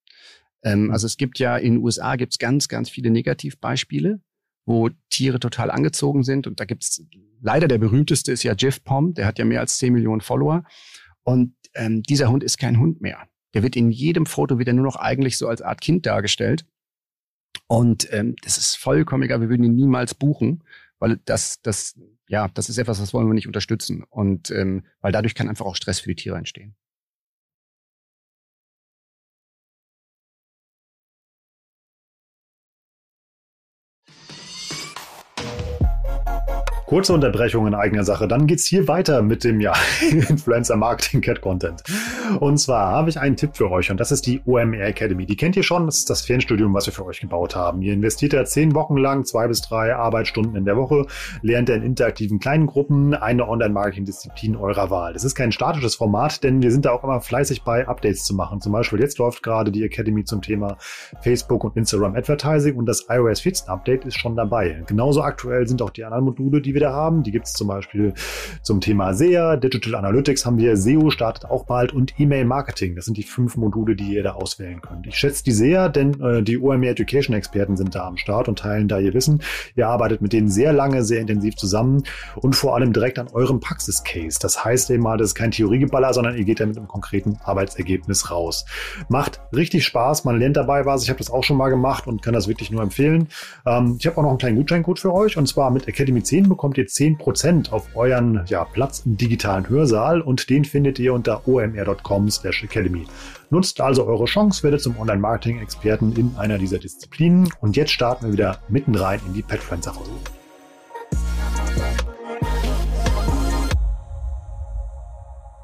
Ähm, mhm. also es gibt ja in den USA gibt's ganz, ganz viele Negativbeispiele, wo Tiere total angezogen sind. Und da gibt's leider der berühmteste ist ja Jeff Pom, der hat ja mehr als 10 Millionen Follower. Und ähm, dieser Hund ist kein Hund mehr. Der wird in jedem Foto wieder nur noch eigentlich so als Art Kind dargestellt. Und ähm, das ist vollkommen egal, wir würden ihn niemals buchen, weil das, das, ja, das ist etwas, das wollen wir nicht unterstützen. Und ähm, weil dadurch kann einfach auch Stress für die Tiere entstehen. Kurze Unterbrechung in eigener Sache. Dann geht's hier weiter mit dem ja, [LAUGHS] Influencer Marketing Cat Content. Und zwar habe ich einen Tipp für euch und das ist die OMR Academy. Die kennt ihr schon. Das ist das Fernstudium, was wir für euch gebaut haben. Ihr investiert ja zehn Wochen lang, zwei bis drei Arbeitsstunden in der Woche, lernt in interaktiven kleinen Gruppen eine Online-Marketing-Disziplin eurer Wahl. Das ist kein statisches Format, denn wir sind da auch immer fleißig bei, Updates zu machen. Zum Beispiel jetzt läuft gerade die Academy zum Thema Facebook und Instagram Advertising und das iOS 14 Update ist schon dabei. Genauso aktuell sind auch die anderen Module, die wir da haben. Die gibt es zum Beispiel zum Thema SEA, Digital Analytics haben wir, SEO startet auch bald und E-Mail Marketing. Das sind die fünf Module, die ihr da auswählen könnt. Ich schätze die sehr, denn äh, die OMR Education Experten sind da am Start und teilen da ihr Wissen. Ihr arbeitet mit denen sehr lange, sehr intensiv zusammen und vor allem direkt an eurem Praxiscase. Das heißt eben mal, das ist kein Theoriegeballer, sondern ihr geht da mit einem konkreten Arbeitsergebnis raus. Macht richtig Spaß, man lernt dabei was. Ich habe das auch schon mal gemacht und kann das wirklich nur empfehlen. Ähm, ich habe auch noch einen kleinen Gutscheincode für euch und zwar mit Academy 10 bekommt bekommt ihr 10% auf euren ja, Platz im digitalen Hörsaal und den findet ihr unter omr.com/academy. Nutzt also eure Chance, werdet zum Online-Marketing-Experten in einer dieser Disziplinen und jetzt starten wir wieder mitten rein in die Petfluencer-Phase.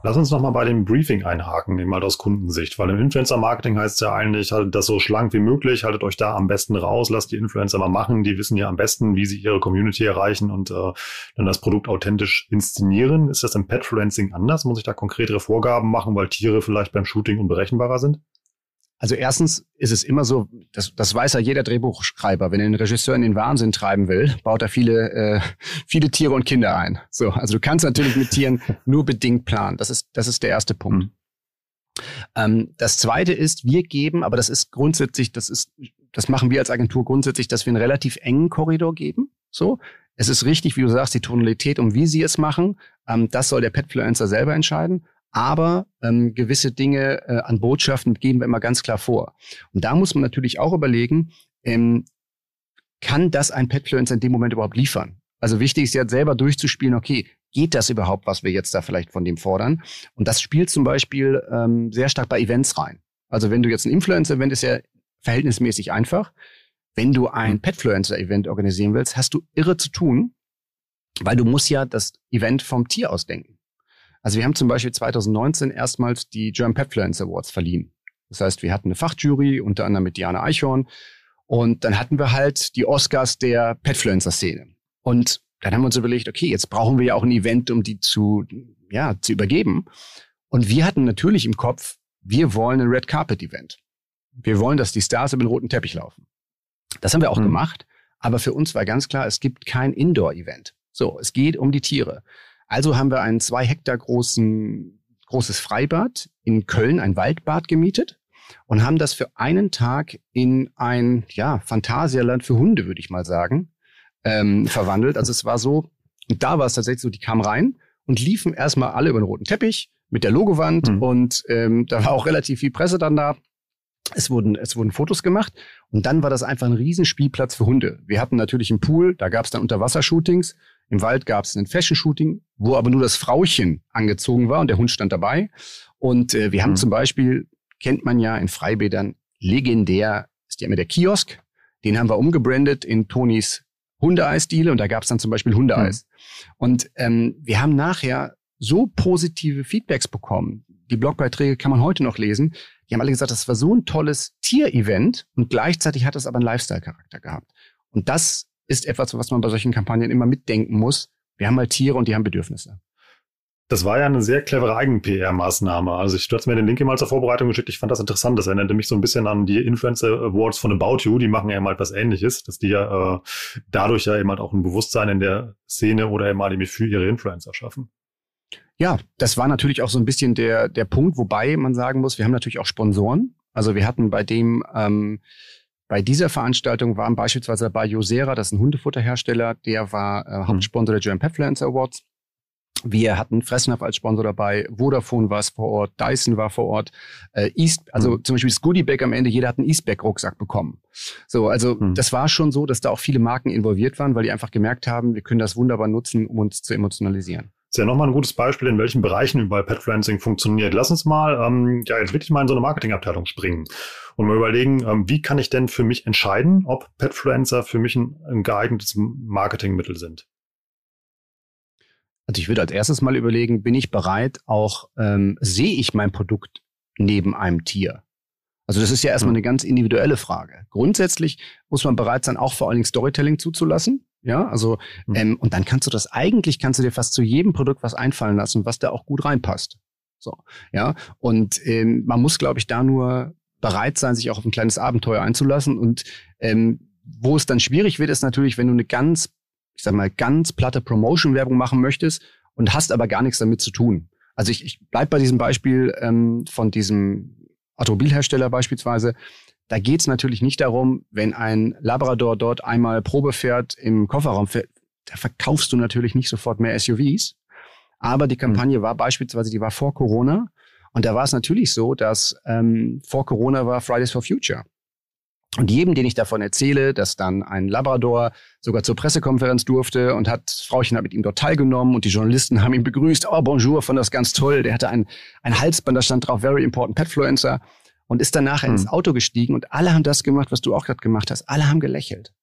Lass uns nochmal bei dem Briefing einhaken, eben mal aus Kundensicht, weil im Influencer-Marketing heißt es ja eigentlich, haltet das so schlank wie möglich, haltet euch da am besten raus, lasst die Influencer mal machen, die wissen ja am besten, wie sie ihre Community erreichen und äh, dann das Produkt authentisch inszenieren. Ist das im Petfluencing anders? Muss ich da konkretere Vorgaben machen, weil Tiere vielleicht beim Shooting unberechenbarer sind? Also erstens ist es immer so, das, das weiß ja jeder Drehbuchschreiber, wenn er einen Regisseur in den Wahnsinn treiben will, baut er viele, äh, viele Tiere und Kinder ein. So, also du kannst natürlich mit Tieren [LAUGHS] nur bedingt planen. Das ist, das ist der erste Punkt. Mhm. Ähm, das zweite ist, wir geben, aber das ist grundsätzlich, das ist, das machen wir als Agentur grundsätzlich, dass wir einen relativ engen Korridor geben. So, es ist richtig, wie du sagst, die Tonalität und wie sie es machen, ähm, das soll der Petfluencer selber entscheiden aber ähm, gewisse Dinge äh, an Botschaften geben wir immer ganz klar vor. Und da muss man natürlich auch überlegen, ähm, kann das ein Petfluencer in dem Moment überhaupt liefern? Also wichtig ist ja selber durchzuspielen, okay, geht das überhaupt, was wir jetzt da vielleicht von dem fordern? Und das spielt zum Beispiel ähm, sehr stark bei Events rein. Also wenn du jetzt ein Influencer-Event ist ja verhältnismäßig einfach. Wenn du ein mhm. Petfluencer-Event organisieren willst, hast du irre zu tun, weil du musst ja das Event vom Tier ausdenken. Also wir haben zum Beispiel 2019 erstmals die German Petfluence Awards verliehen. Das heißt, wir hatten eine Fachjury, unter anderem mit Diana Eichhorn. Und dann hatten wir halt die Oscars der Petfluencer-Szene. Und dann haben wir uns überlegt, okay, jetzt brauchen wir ja auch ein Event, um die zu, ja, zu übergeben. Und wir hatten natürlich im Kopf, wir wollen ein Red Carpet Event. Wir wollen, dass die Stars über den roten Teppich laufen. Das haben wir auch mhm. gemacht. Aber für uns war ganz klar, es gibt kein Indoor-Event. So, es geht um die Tiere. Also haben wir ein zwei Hektar großen, großes Freibad in Köln, ein Waldbad gemietet und haben das für einen Tag in ein, ja, Phantasialand für Hunde, würde ich mal sagen, ähm, verwandelt. Also es war so, und da war es tatsächlich so, die kamen rein und liefen erstmal alle über den roten Teppich mit der Logowand mhm. und ähm, da war auch relativ viel Presse dann da. Es wurden, es wurden Fotos gemacht und dann war das einfach ein Riesenspielplatz für Hunde. Wir hatten natürlich einen Pool, da gab es dann Unterwassershootings. Im Wald gab es ein Fashion-Shooting, wo aber nur das Frauchen angezogen war und der Hund stand dabei. Und äh, wir haben mhm. zum Beispiel, kennt man ja in Freibädern, legendär ist ja immer der Kiosk. Den haben wir umgebrandet in Tonis Hundeeisdiele und da gab es dann zum Beispiel Hundeeis. Mhm. Und ähm, wir haben nachher so positive Feedbacks bekommen. Die Blogbeiträge kann man heute noch lesen. Die haben alle gesagt, das war so ein tolles Tier-Event und gleichzeitig hat es aber einen Lifestyle-Charakter gehabt. Und das ist etwas, was man bei solchen Kampagnen immer mitdenken muss. Wir haben halt Tiere und die haben Bedürfnisse. Das war ja eine sehr clevere Eigen-PR-Maßnahme. Also ich, du hast mir den Link immer zur Vorbereitung geschickt. Ich fand das interessant. Das erinnerte mich so ein bisschen an die Influencer Awards von About You. Die machen ja immer etwas Ähnliches, dass die ja äh, dadurch ja eben halt auch ein Bewusstsein in der Szene oder eben halt für ihre Influencer schaffen. Ja, das war natürlich auch so ein bisschen der, der Punkt, wobei man sagen muss, wir haben natürlich auch Sponsoren. Also wir hatten bei dem, ähm, bei dieser Veranstaltung waren beispielsweise dabei Josera, das ist ein Hundefutterhersteller, der war äh, Hauptsponsor der German Petfluencer Awards. Wir hatten Fressnapf als Sponsor dabei, Vodafone war es vor Ort, Dyson war vor Ort, äh, East, also mhm. zum Beispiel das Goodiebag am Ende, jeder hat einen Eastbag-Rucksack bekommen. So, also mhm. das war schon so, dass da auch viele Marken involviert waren, weil die einfach gemerkt haben, wir können das wunderbar nutzen, um uns zu emotionalisieren. Das ist ja nochmal ein gutes Beispiel, in welchen Bereichen überall Petfluencing funktioniert. Lass uns mal ähm, ja jetzt wirklich mal in so eine Marketingabteilung springen und mal überlegen, ähm, wie kann ich denn für mich entscheiden, ob Petfluencer für mich ein, ein geeignetes Marketingmittel sind? Also ich würde als erstes mal überlegen, bin ich bereit, auch ähm, sehe ich mein Produkt neben einem Tier? Also das ist ja erstmal hm. eine ganz individuelle Frage. Grundsätzlich muss man bereit sein, auch vor allen Dingen Storytelling zuzulassen. Ja, also hm. ähm, und dann kannst du das eigentlich kannst du dir fast zu jedem Produkt was einfallen lassen, was da auch gut reinpasst. So, ja. Und ähm, man muss, glaube ich, da nur bereit sein, sich auch auf ein kleines Abenteuer einzulassen. Und ähm, wo es dann schwierig wird, ist natürlich, wenn du eine ganz ich sag mal, ganz platte Promotion-Werbung machen möchtest und hast aber gar nichts damit zu tun. Also ich, ich bleib bei diesem Beispiel ähm, von diesem Automobilhersteller beispielsweise. Da geht es natürlich nicht darum, wenn ein Labrador dort einmal Probe fährt im Kofferraum, fährt, da verkaufst du natürlich nicht sofort mehr SUVs. Aber die Kampagne mhm. war beispielsweise, die war vor Corona. Und da war es natürlich so, dass ähm, vor Corona war Fridays for Future. Und jedem, den ich davon erzähle, dass dann ein Labrador sogar zur Pressekonferenz durfte und hat, Frauchen hat mit ihm dort teilgenommen und die Journalisten haben ihn begrüßt. Oh, bonjour, fand das ganz toll. Der hatte ein, ein Halsband, da stand drauf, very important petfluencer und ist danach hm. ins Auto gestiegen und alle haben das gemacht, was du auch gerade gemacht hast. Alle haben gelächelt.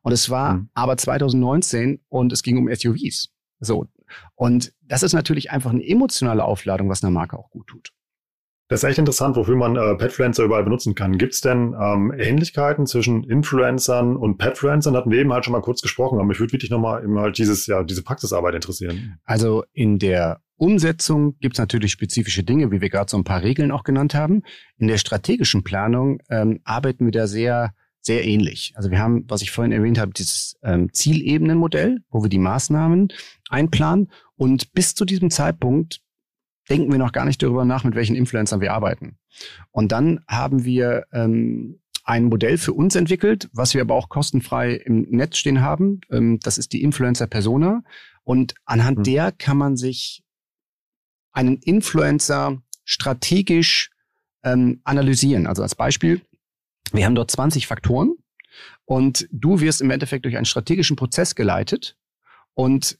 Und es war hm. aber 2019 und es ging um SUVs. So. Und das ist natürlich einfach eine emotionale Aufladung, was einer Marke auch gut tut. Das ist echt interessant, wofür man äh, Petfluencer überall benutzen kann. Gibt es denn ähm, Ähnlichkeiten zwischen Influencern und Petfluencern? Hatten wir eben halt schon mal kurz gesprochen, aber mich würde wirklich nochmal eben halt dieses, ja, diese Praxisarbeit interessieren. Also in der Umsetzung gibt es natürlich spezifische Dinge, wie wir gerade so ein paar Regeln auch genannt haben. In der strategischen Planung ähm, arbeiten wir da sehr, sehr ähnlich. Also wir haben, was ich vorhin erwähnt habe, dieses ähm, Zielebenenmodell, wo wir die Maßnahmen einplanen und bis zu diesem Zeitpunkt denken wir noch gar nicht darüber nach, mit welchen Influencern wir arbeiten. Und dann haben wir ähm, ein Modell für uns entwickelt, was wir aber auch kostenfrei im Netz stehen haben. Ähm, das ist die Influencer Persona. Und anhand mhm. der kann man sich einen Influencer strategisch ähm, analysieren. Also als Beispiel, wir haben dort 20 Faktoren und du wirst im Endeffekt durch einen strategischen Prozess geleitet und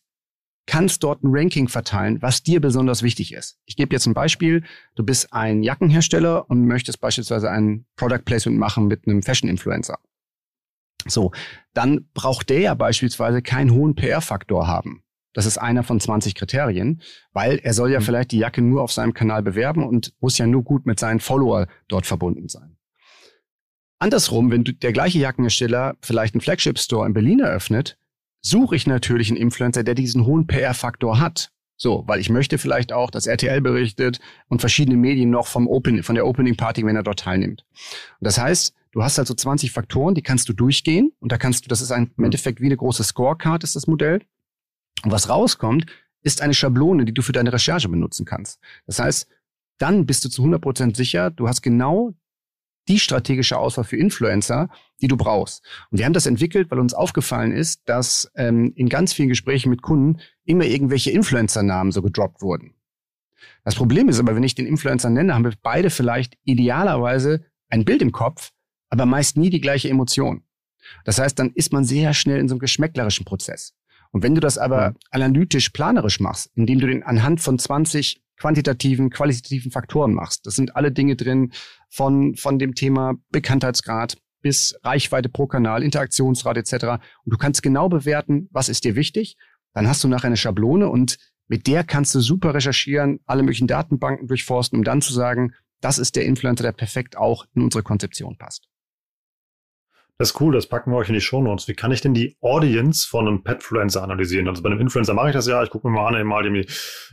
kannst dort ein Ranking verteilen, was dir besonders wichtig ist. Ich gebe jetzt ein Beispiel. Du bist ein Jackenhersteller und möchtest beispielsweise ein Product Placement machen mit einem Fashion Influencer. So, dann braucht der ja beispielsweise keinen hohen PR-Faktor haben. Das ist einer von 20 Kriterien, weil er soll ja mhm. vielleicht die Jacke nur auf seinem Kanal bewerben und muss ja nur gut mit seinen Follower dort verbunden sein. Andersrum, wenn der gleiche Jackenhersteller vielleicht einen Flagship Store in Berlin eröffnet, suche ich natürlich einen Influencer, der diesen hohen PR-Faktor hat. So, weil ich möchte vielleicht auch, dass RTL berichtet und verschiedene Medien noch vom Open, von der Opening Party, wenn er dort teilnimmt. Und das heißt, du hast also 20 Faktoren, die kannst du durchgehen und da kannst du, das ist ein, im Endeffekt wie eine große Scorecard ist das Modell. Und was rauskommt, ist eine Schablone, die du für deine Recherche benutzen kannst. Das heißt, dann bist du zu 100% sicher, du hast genau die strategische Auswahl für Influencer, die du brauchst. Und wir haben das entwickelt, weil uns aufgefallen ist, dass ähm, in ganz vielen Gesprächen mit Kunden immer irgendwelche Influencer-Namen so gedroppt wurden. Das Problem ist aber, wenn ich den Influencer nenne, haben wir beide vielleicht idealerweise ein Bild im Kopf, aber meist nie die gleiche Emotion. Das heißt, dann ist man sehr schnell in so einem geschmäcklerischen Prozess. Und wenn du das aber analytisch planerisch machst, indem du den anhand von 20 quantitativen, qualitativen Faktoren machst. Das sind alle Dinge drin von, von dem Thema Bekanntheitsgrad bis Reichweite pro Kanal, Interaktionsrate etc. Und du kannst genau bewerten, was ist dir wichtig. Dann hast du nachher eine Schablone und mit der kannst du super recherchieren, alle möglichen Datenbanken durchforsten, um dann zu sagen, das ist der Influencer, der perfekt auch in unsere Konzeption passt. Das ist cool, das packen wir euch in die Show Notes. Wie kann ich denn die Audience von einem Petfluencer analysieren? Also bei einem Influencer mache ich das ja. Ich gucke mir mal an, mal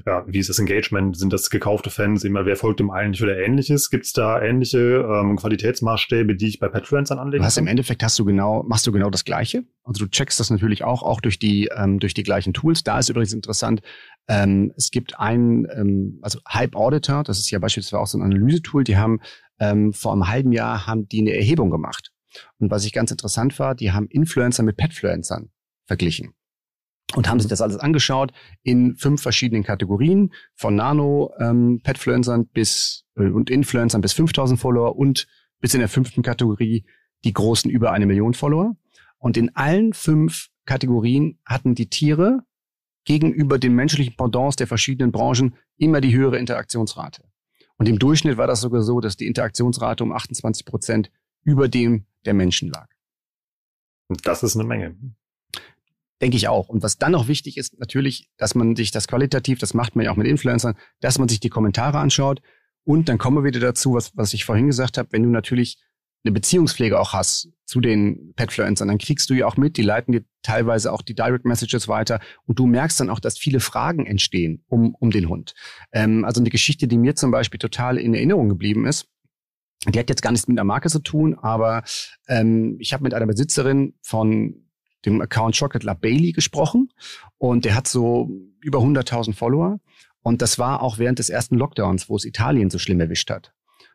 ja, wie ist das Engagement? Sind das gekaufte Fans? Immer wer folgt dem eigentlich oder ähnliches? Gibt es da ähnliche ähm, Qualitätsmaßstäbe, die ich bei Petfluencern anlegen kann? Im Endeffekt hast du genau, machst du genau das Gleiche. Also du checkst das natürlich auch, auch durch die, ähm, durch die gleichen Tools. Da ist übrigens interessant, ähm, es gibt einen, ähm, also Hype Auditor, das ist ja beispielsweise auch so ein Analysetool, die haben ähm, vor einem halben Jahr haben die eine Erhebung gemacht. Und was ich ganz interessant war, die haben Influencer mit Petfluencern verglichen und haben sich das alles angeschaut in fünf verschiedenen Kategorien von Nano ähm, Petfluencern bis äh, und Influencern bis 5000 Follower und bis in der fünften Kategorie die großen über eine Million Follower. Und in allen fünf Kategorien hatten die Tiere gegenüber den menschlichen Pendants der verschiedenen Branchen immer die höhere Interaktionsrate. Und im Durchschnitt war das sogar so, dass die Interaktionsrate um 28 Prozent über dem der Menschen lag. Das ist eine Menge. Denke ich auch. Und was dann noch wichtig ist, natürlich, dass man sich das qualitativ, das macht man ja auch mit Influencern, dass man sich die Kommentare anschaut. Und dann kommen wir wieder dazu, was, was ich vorhin gesagt habe, wenn du natürlich eine Beziehungspflege auch hast zu den Petfluencern, dann kriegst du ja auch mit, die leiten dir teilweise auch die Direct Messages weiter und du merkst dann auch, dass viele Fragen entstehen um, um den Hund. Ähm, also eine Geschichte, die mir zum Beispiel total in Erinnerung geblieben ist, die hat jetzt gar nichts mit der Marke zu tun, aber ähm, ich habe mit einer Besitzerin von dem Account Chocolate La Bailey gesprochen und der hat so über 100.000 Follower und das war auch während des ersten Lockdowns, wo es Italien so schlimm erwischt hat.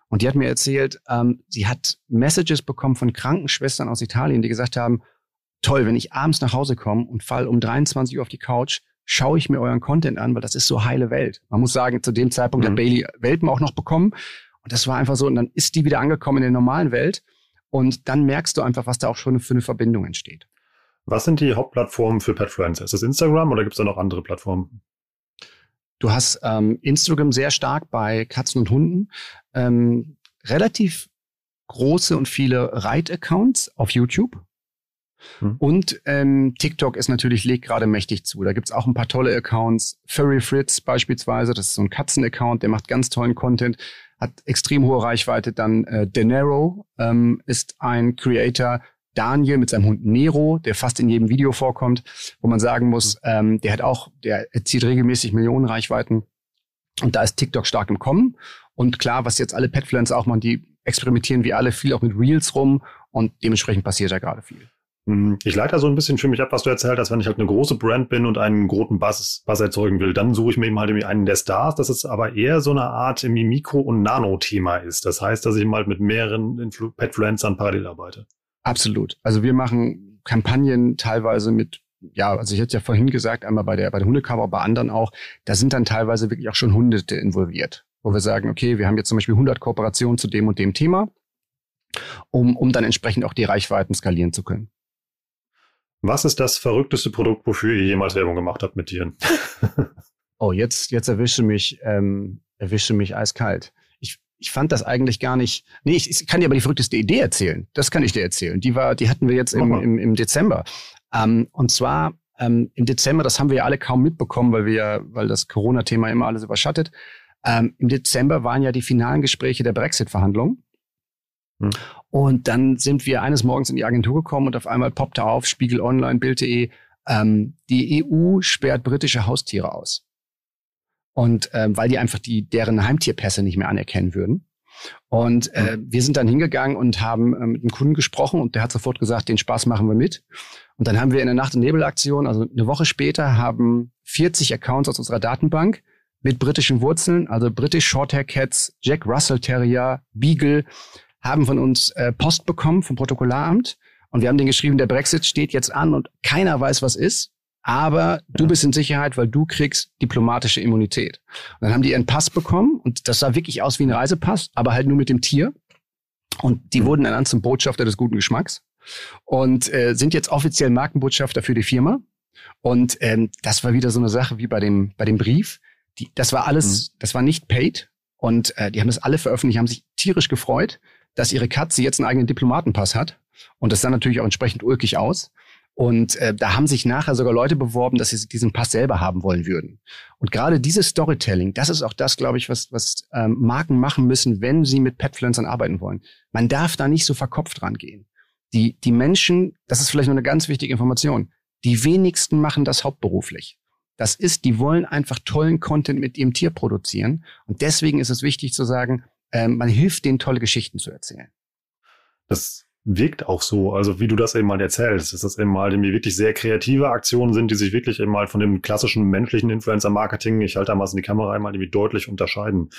Und die hat mir erzählt, ähm, sie hat Messages bekommen von Krankenschwestern aus Italien, die gesagt haben, toll, wenn ich abends nach Hause komme und fall um 23 Uhr auf die Couch, schaue ich mir euren Content an, weil das ist so heile Welt. Man muss sagen, zu dem Zeitpunkt mhm. hat Bailey Welpen auch noch bekommen und das war einfach so, und dann ist die wieder angekommen in der normalen Welt. Und dann merkst du einfach, was da auch schon für eine Verbindung entsteht. Was sind die Hauptplattformen für Petfluencer? Ist das Instagram oder gibt es da noch andere Plattformen? Du hast ähm, Instagram sehr stark bei Katzen und Hunden. Ähm, relativ große und viele Reit-Accounts auf YouTube. Hm. Und ähm, TikTok ist natürlich, legt gerade mächtig zu. Da gibt's auch ein paar tolle Accounts. Furry Fritz beispielsweise, das ist so ein Katzen-Account, der macht ganz tollen Content hat extrem hohe Reichweite. Dann äh, Denero ähm, ist ein Creator, Daniel mit seinem Hund Nero, der fast in jedem Video vorkommt, wo man sagen muss, ähm, der hat auch, der erzielt regelmäßig Millionen Reichweiten. Und da ist TikTok stark im Kommen. Und klar, was jetzt alle Petpflanzer auch machen, die experimentieren wie alle viel auch mit Reels rum und dementsprechend passiert da gerade viel. Hm, ich leite da so ein bisschen für mich ab, was du erzählt hast, wenn ich halt eine große Brand bin und einen großen Bass, Bass erzeugen will, dann suche ich mir eben halt einen der Stars, dass es aber eher so eine Art Mikro- und Nano-Thema ist. Das heißt, dass ich mal mit mehreren Influ Petfluencern parallel arbeite. Absolut. Also wir machen Kampagnen teilweise mit ja, also ich hatte ja vorhin gesagt, einmal bei der, bei der Hundecover, bei anderen auch, da sind dann teilweise wirklich auch schon Hunderte involviert, wo wir sagen, okay, wir haben jetzt zum Beispiel 100 Kooperationen zu dem und dem Thema, um, um dann entsprechend auch die Reichweiten skalieren zu können. Was ist das verrückteste Produkt, wofür ihr jemals Werbung gemacht habt mit Tieren? [LAUGHS] oh, jetzt, jetzt erwische mich, ähm, erwische mich eiskalt. Ich, ich fand das eigentlich gar nicht. Nee, ich, ich kann dir aber die verrückteste Idee erzählen. Das kann ich dir erzählen. Die war, die hatten wir jetzt im, im, im Dezember. Ähm, und zwar ähm, im Dezember, das haben wir ja alle kaum mitbekommen, weil wir ja, weil das Corona-Thema immer alles überschattet. Ähm, Im Dezember waren ja die finalen Gespräche der Brexit-Verhandlungen. Hm. Und dann sind wir eines Morgens in die Agentur gekommen und auf einmal poppte auf Spiegel Online, Bild.de, Ähm, die EU sperrt britische Haustiere aus. Und ähm, weil die einfach die deren Heimtierpässe nicht mehr anerkennen würden. Und äh, mhm. wir sind dann hingegangen und haben äh, mit einem Kunden gesprochen und der hat sofort gesagt, den Spaß machen wir mit. Und dann haben wir in der Nacht- und Nebelaktion, also eine Woche später, haben 40 Accounts aus unserer Datenbank mit britischen Wurzeln, also British Shorthair Cats, Jack Russell Terrier, Beagle, haben von uns äh, Post bekommen vom Protokollaramt. Und wir haben den geschrieben, der Brexit steht jetzt an und keiner weiß, was ist. Aber du bist in Sicherheit, weil du kriegst diplomatische Immunität. Und dann haben die ihren Pass bekommen und das sah wirklich aus wie ein Reisepass, aber halt nur mit dem Tier. Und die mhm. wurden ernannt zum Botschafter des guten Geschmacks und äh, sind jetzt offiziell Markenbotschafter für die Firma. Und ähm, das war wieder so eine Sache wie bei dem, bei dem Brief. Die, das war alles, mhm. das war nicht paid. Und äh, die haben das alle veröffentlicht, haben sich tierisch gefreut, dass ihre Katze jetzt einen eigenen Diplomatenpass hat. Und das sah natürlich auch entsprechend ulkig aus. Und äh, da haben sich nachher sogar Leute beworben, dass sie diesen Pass selber haben wollen würden. Und gerade dieses Storytelling, das ist auch das, glaube ich, was, was ähm, Marken machen müssen, wenn sie mit Petfluencern arbeiten wollen. Man darf da nicht so verkopft rangehen. Die, die Menschen, das ist vielleicht noch eine ganz wichtige Information, die wenigsten machen das hauptberuflich. Das ist, die wollen einfach tollen Content mit ihrem Tier produzieren. Und deswegen ist es wichtig zu sagen, äh, man hilft denen, tolle Geschichten zu erzählen. Das wirkt auch so, also wie du das eben mal erzählst, dass das eben mal irgendwie wirklich sehr kreative Aktionen sind, die sich wirklich eben mal von dem klassischen menschlichen Influencer-Marketing, ich halte da mal in die Kamera einmal irgendwie deutlich unterscheiden.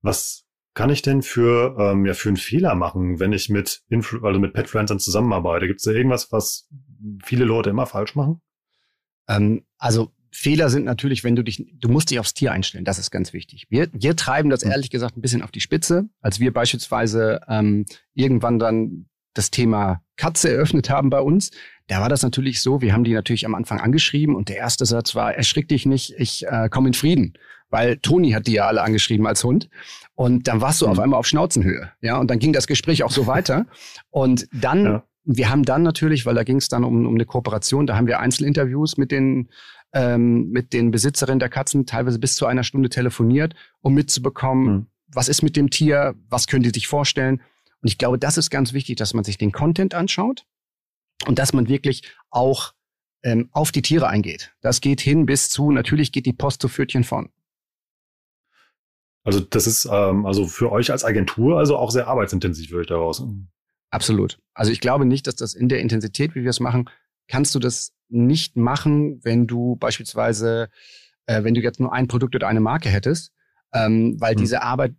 Was kann ich denn für, ähm, ja, für einen Fehler machen, wenn ich mit, Influ also mit Petfluencern zusammenarbeite? Gibt es da irgendwas, was viele Leute immer falsch machen? Ähm, also Fehler sind natürlich, wenn du dich, du musst dich aufs Tier einstellen, das ist ganz wichtig. Wir, wir treiben das ehrlich gesagt ein bisschen auf die Spitze, als wir beispielsweise ähm, irgendwann dann das Thema Katze eröffnet haben bei uns. Da war das natürlich so, wir haben die natürlich am Anfang angeschrieben und der erste Satz war, erschrick dich nicht, ich äh, komme in Frieden. Weil Toni hat die ja alle angeschrieben als Hund. Und dann warst du mhm. auf einmal auf Schnauzenhöhe. Ja, und dann ging das Gespräch auch so [LAUGHS] weiter. Und dann, ja. wir haben dann natürlich, weil da ging es dann um, um eine Kooperation, da haben wir Einzelinterviews mit den ähm, mit den Besitzerinnen der Katzen teilweise bis zu einer Stunde telefoniert, um mitzubekommen, mhm. was ist mit dem Tier, was können die sich vorstellen. Und ich glaube, das ist ganz wichtig, dass man sich den Content anschaut und dass man wirklich auch ähm, auf die Tiere eingeht. Das geht hin bis zu, natürlich geht die Post zu Pfötchen von. Also das ist ähm, also für euch als Agentur also auch sehr arbeitsintensiv, höre ich daraus. Absolut. Also ich glaube nicht, dass das in der Intensität, wie wir es machen, kannst du das nicht machen, wenn du beispielsweise, äh, wenn du jetzt nur ein Produkt oder eine Marke hättest, ähm, weil hm. diese Arbeit,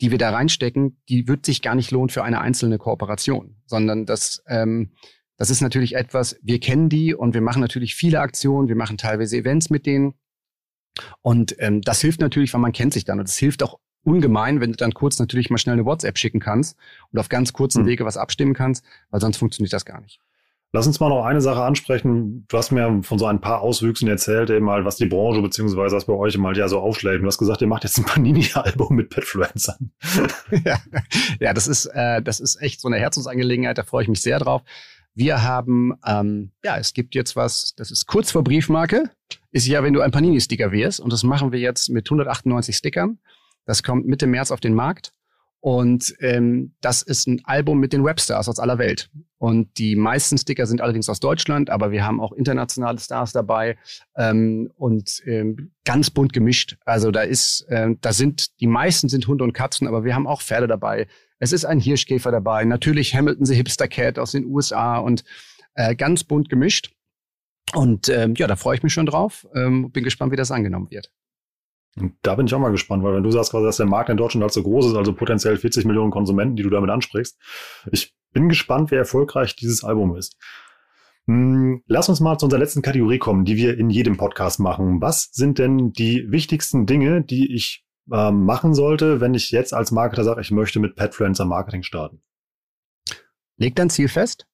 die wir da reinstecken, die wird sich gar nicht lohnen für eine einzelne Kooperation, sondern das, ähm, das ist natürlich etwas, wir kennen die und wir machen natürlich viele Aktionen, wir machen teilweise Events mit denen und ähm, das hilft natürlich, weil man kennt sich dann und es hilft auch ungemein, wenn du dann kurz natürlich mal schnell eine WhatsApp schicken kannst und auf ganz kurzen hm. Wege was abstimmen kannst, weil sonst funktioniert das gar nicht. Lass uns mal noch eine Sache ansprechen. Du hast mir von so ein paar Auswüchsen erzählt, eben mal, was die Branche beziehungsweise was bei euch mal ja so aufschlägt. Du hast gesagt, ihr macht jetzt ein [LAUGHS] Panini-Album mit Petfluencern. [LAUGHS] ja, ja, das ist, äh, das ist echt so eine Herzensangelegenheit, da freue ich mich sehr drauf. Wir haben, ähm, ja, es gibt jetzt was, das ist kurz vor Briefmarke, ist ja, wenn du ein Panini-Sticker wirst. Und das machen wir jetzt mit 198 Stickern. Das kommt Mitte März auf den Markt. Und ähm, das ist ein Album mit den Webstars aus aller Welt. Und die meisten Sticker sind allerdings aus Deutschland, aber wir haben auch internationale Stars dabei ähm, und ähm, ganz bunt gemischt. Also da ist, äh, da sind die meisten sind Hunde und Katzen, aber wir haben auch Pferde dabei. Es ist ein Hirschkäfer dabei, natürlich Hamilton the Hipster Cat aus den USA und äh, ganz bunt gemischt. Und ähm, ja, da freue ich mich schon drauf. Ähm, bin gespannt, wie das angenommen wird. Und da bin ich auch mal gespannt, weil wenn du sagst, dass der Markt in Deutschland halt so groß ist, also potenziell 40 Millionen Konsumenten, die du damit ansprichst, ich bin gespannt, wie erfolgreich dieses Album ist. Hm, lass uns mal zu unserer letzten Kategorie kommen, die wir in jedem Podcast machen. Was sind denn die wichtigsten Dinge, die ich äh, machen sollte, wenn ich jetzt als Marketer sage, ich möchte mit Petfluencer Marketing starten? Leg dein Ziel fest.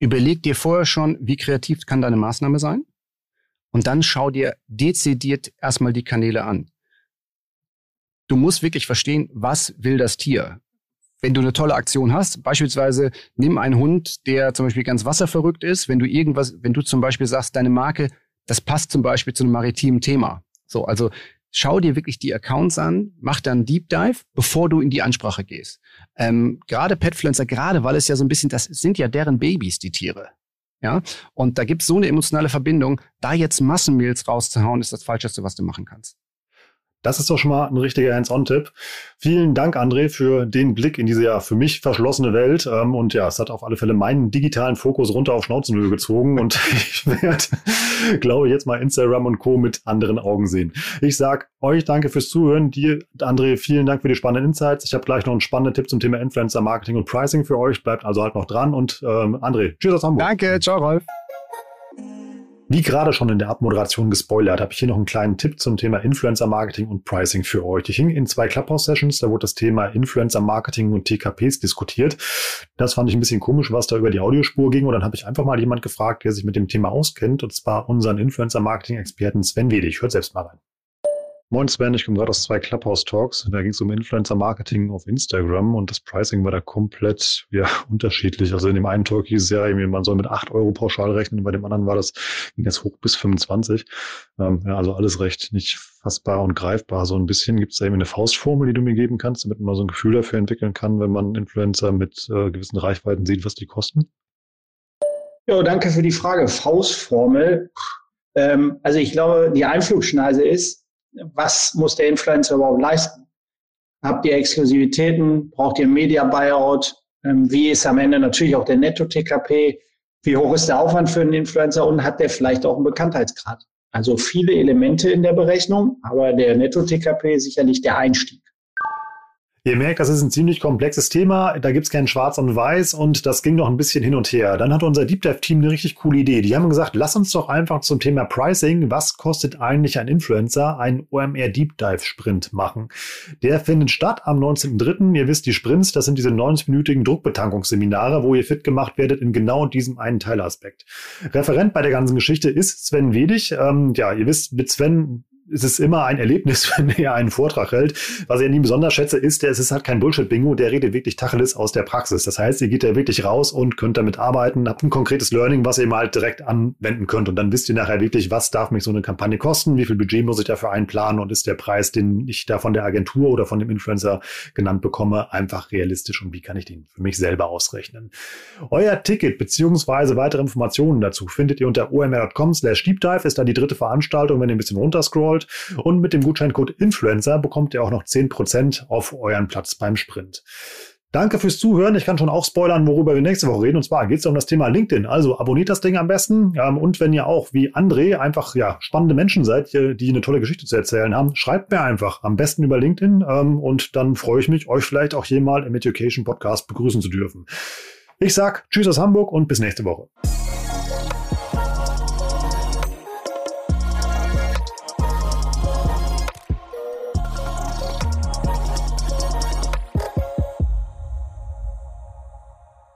Überleg dir vorher schon, wie kreativ kann deine Maßnahme sein. Und dann schau dir dezidiert erstmal die Kanäle an. Du musst wirklich verstehen, was will das Tier? Wenn du eine tolle Aktion hast, beispielsweise nimm einen Hund, der zum Beispiel ganz wasserverrückt ist, wenn du irgendwas, wenn du zum Beispiel sagst, deine Marke, das passt zum Beispiel zu einem maritimen Thema. So, also schau dir wirklich die Accounts an, mach dann Deep Dive, bevor du in die Ansprache gehst. Ähm, gerade Petfluencer, gerade weil es ja so ein bisschen, das sind ja deren Babys, die Tiere. Ja, und da gibt es so eine emotionale Verbindung. Da jetzt Massenmails rauszuhauen, ist das Falscheste, was du machen kannst. Das ist doch schon mal ein richtiger Hands-on-Tipp. Vielen Dank, André, für den Blick in diese ja für mich verschlossene Welt. Ähm, und ja, es hat auf alle Fälle meinen digitalen Fokus runter auf Schnauzenhöhe gezogen. Und [LAUGHS] ich werde, glaube ich, jetzt mal Instagram und Co. mit anderen Augen sehen. Ich sag euch danke fürs Zuhören. Dir, André, vielen Dank für die spannenden Insights. Ich habe gleich noch einen spannenden Tipp zum Thema Influencer Marketing und Pricing für euch. Bleibt also halt noch dran. Und ähm, André, tschüss aus Hamburg. Danke, ciao, Rolf. Wie gerade schon in der Abmoderation gespoilert, habe ich hier noch einen kleinen Tipp zum Thema Influencer Marketing und Pricing für euch. Ich hing in zwei Clubhouse-Sessions, da wurde das Thema Influencer Marketing und TKPs diskutiert. Das fand ich ein bisschen komisch, was da über die Audiospur ging. Und dann habe ich einfach mal jemand gefragt, der sich mit dem Thema auskennt, und zwar unseren Influencer Marketing-Experten Sven Wedig. Hört selbst mal rein. Moin Sven, ich komme gerade aus zwei Clubhouse-Talks. Da ging es um Influencer-Marketing auf Instagram und das Pricing war da komplett ja, [LAUGHS] unterschiedlich. Also in dem einen Talk hieß es ja, man soll mit 8 Euro pauschal rechnen, bei dem anderen war das, ging das hoch bis 25. Ähm, ja, also alles recht nicht fassbar und greifbar. So ein bisschen gibt es da eben eine Faustformel, die du mir geben kannst, damit man so ein Gefühl dafür entwickeln kann, wenn man Influencer mit äh, gewissen Reichweiten sieht, was die kosten? Ja, danke für die Frage. Faustformel. Ähm, also ich glaube, die Einflugschneise ist, was muss der Influencer überhaupt leisten? Habt ihr Exklusivitäten? Braucht ihr Media Buyout? Ähm, wie ist am Ende natürlich auch der Netto-TKP? Wie hoch ist der Aufwand für einen Influencer und hat der vielleicht auch einen Bekanntheitsgrad? Also viele Elemente in der Berechnung, aber der Netto-TKP ist sicherlich der Einstieg. Ihr merkt, das ist ein ziemlich komplexes Thema. Da gibt's kein Schwarz und Weiß und das ging noch ein bisschen hin und her. Dann hat unser Deep Dive Team eine richtig coole Idee. Die haben gesagt, lass uns doch einfach zum Thema Pricing, was kostet eigentlich ein Influencer, ein OMR Deep Dive Sprint machen. Der findet statt am 19.03. Ihr wisst, die Sprints, das sind diese 90-minütigen Druckbetankungsseminare, wo ihr fit gemacht werdet in genau diesem einen Teilaspekt. Referent bei der ganzen Geschichte ist Sven Wedig. Ähm, ja, ihr wisst, mit Sven es ist immer ein Erlebnis, [LAUGHS] wenn er einen Vortrag hält. Was ich an ihm besonders schätze, ist, es ist halt kein Bullshit-Bingo, der redet wirklich Tacheles aus der Praxis. Das heißt, ihr geht da wirklich raus und könnt damit arbeiten, habt ein konkretes Learning, was ihr mal halt direkt anwenden könnt. Und dann wisst ihr nachher wirklich, was darf mich so eine Kampagne kosten, wie viel Budget muss ich dafür einplanen und ist der Preis, den ich da von der Agentur oder von dem Influencer genannt bekomme, einfach realistisch und wie kann ich den für mich selber ausrechnen. Euer Ticket beziehungsweise weitere Informationen dazu findet ihr unter omr.com slash deepdive, ist da die dritte Veranstaltung, wenn ihr ein bisschen runterscrollt wollt. Und mit dem Gutscheincode Influencer bekommt ihr auch noch 10% auf euren Platz beim Sprint. Danke fürs Zuhören. Ich kann schon auch spoilern, worüber wir nächste Woche reden. Und zwar geht es um das Thema LinkedIn. Also abonniert das Ding am besten. Ähm, und wenn ihr auch wie André einfach ja spannende Menschen seid, die eine tolle Geschichte zu erzählen haben, schreibt mir einfach. Am besten über LinkedIn. Ähm, und dann freue ich mich, euch vielleicht auch hier mal im Education Podcast begrüßen zu dürfen. Ich sag Tschüss aus Hamburg und bis nächste Woche.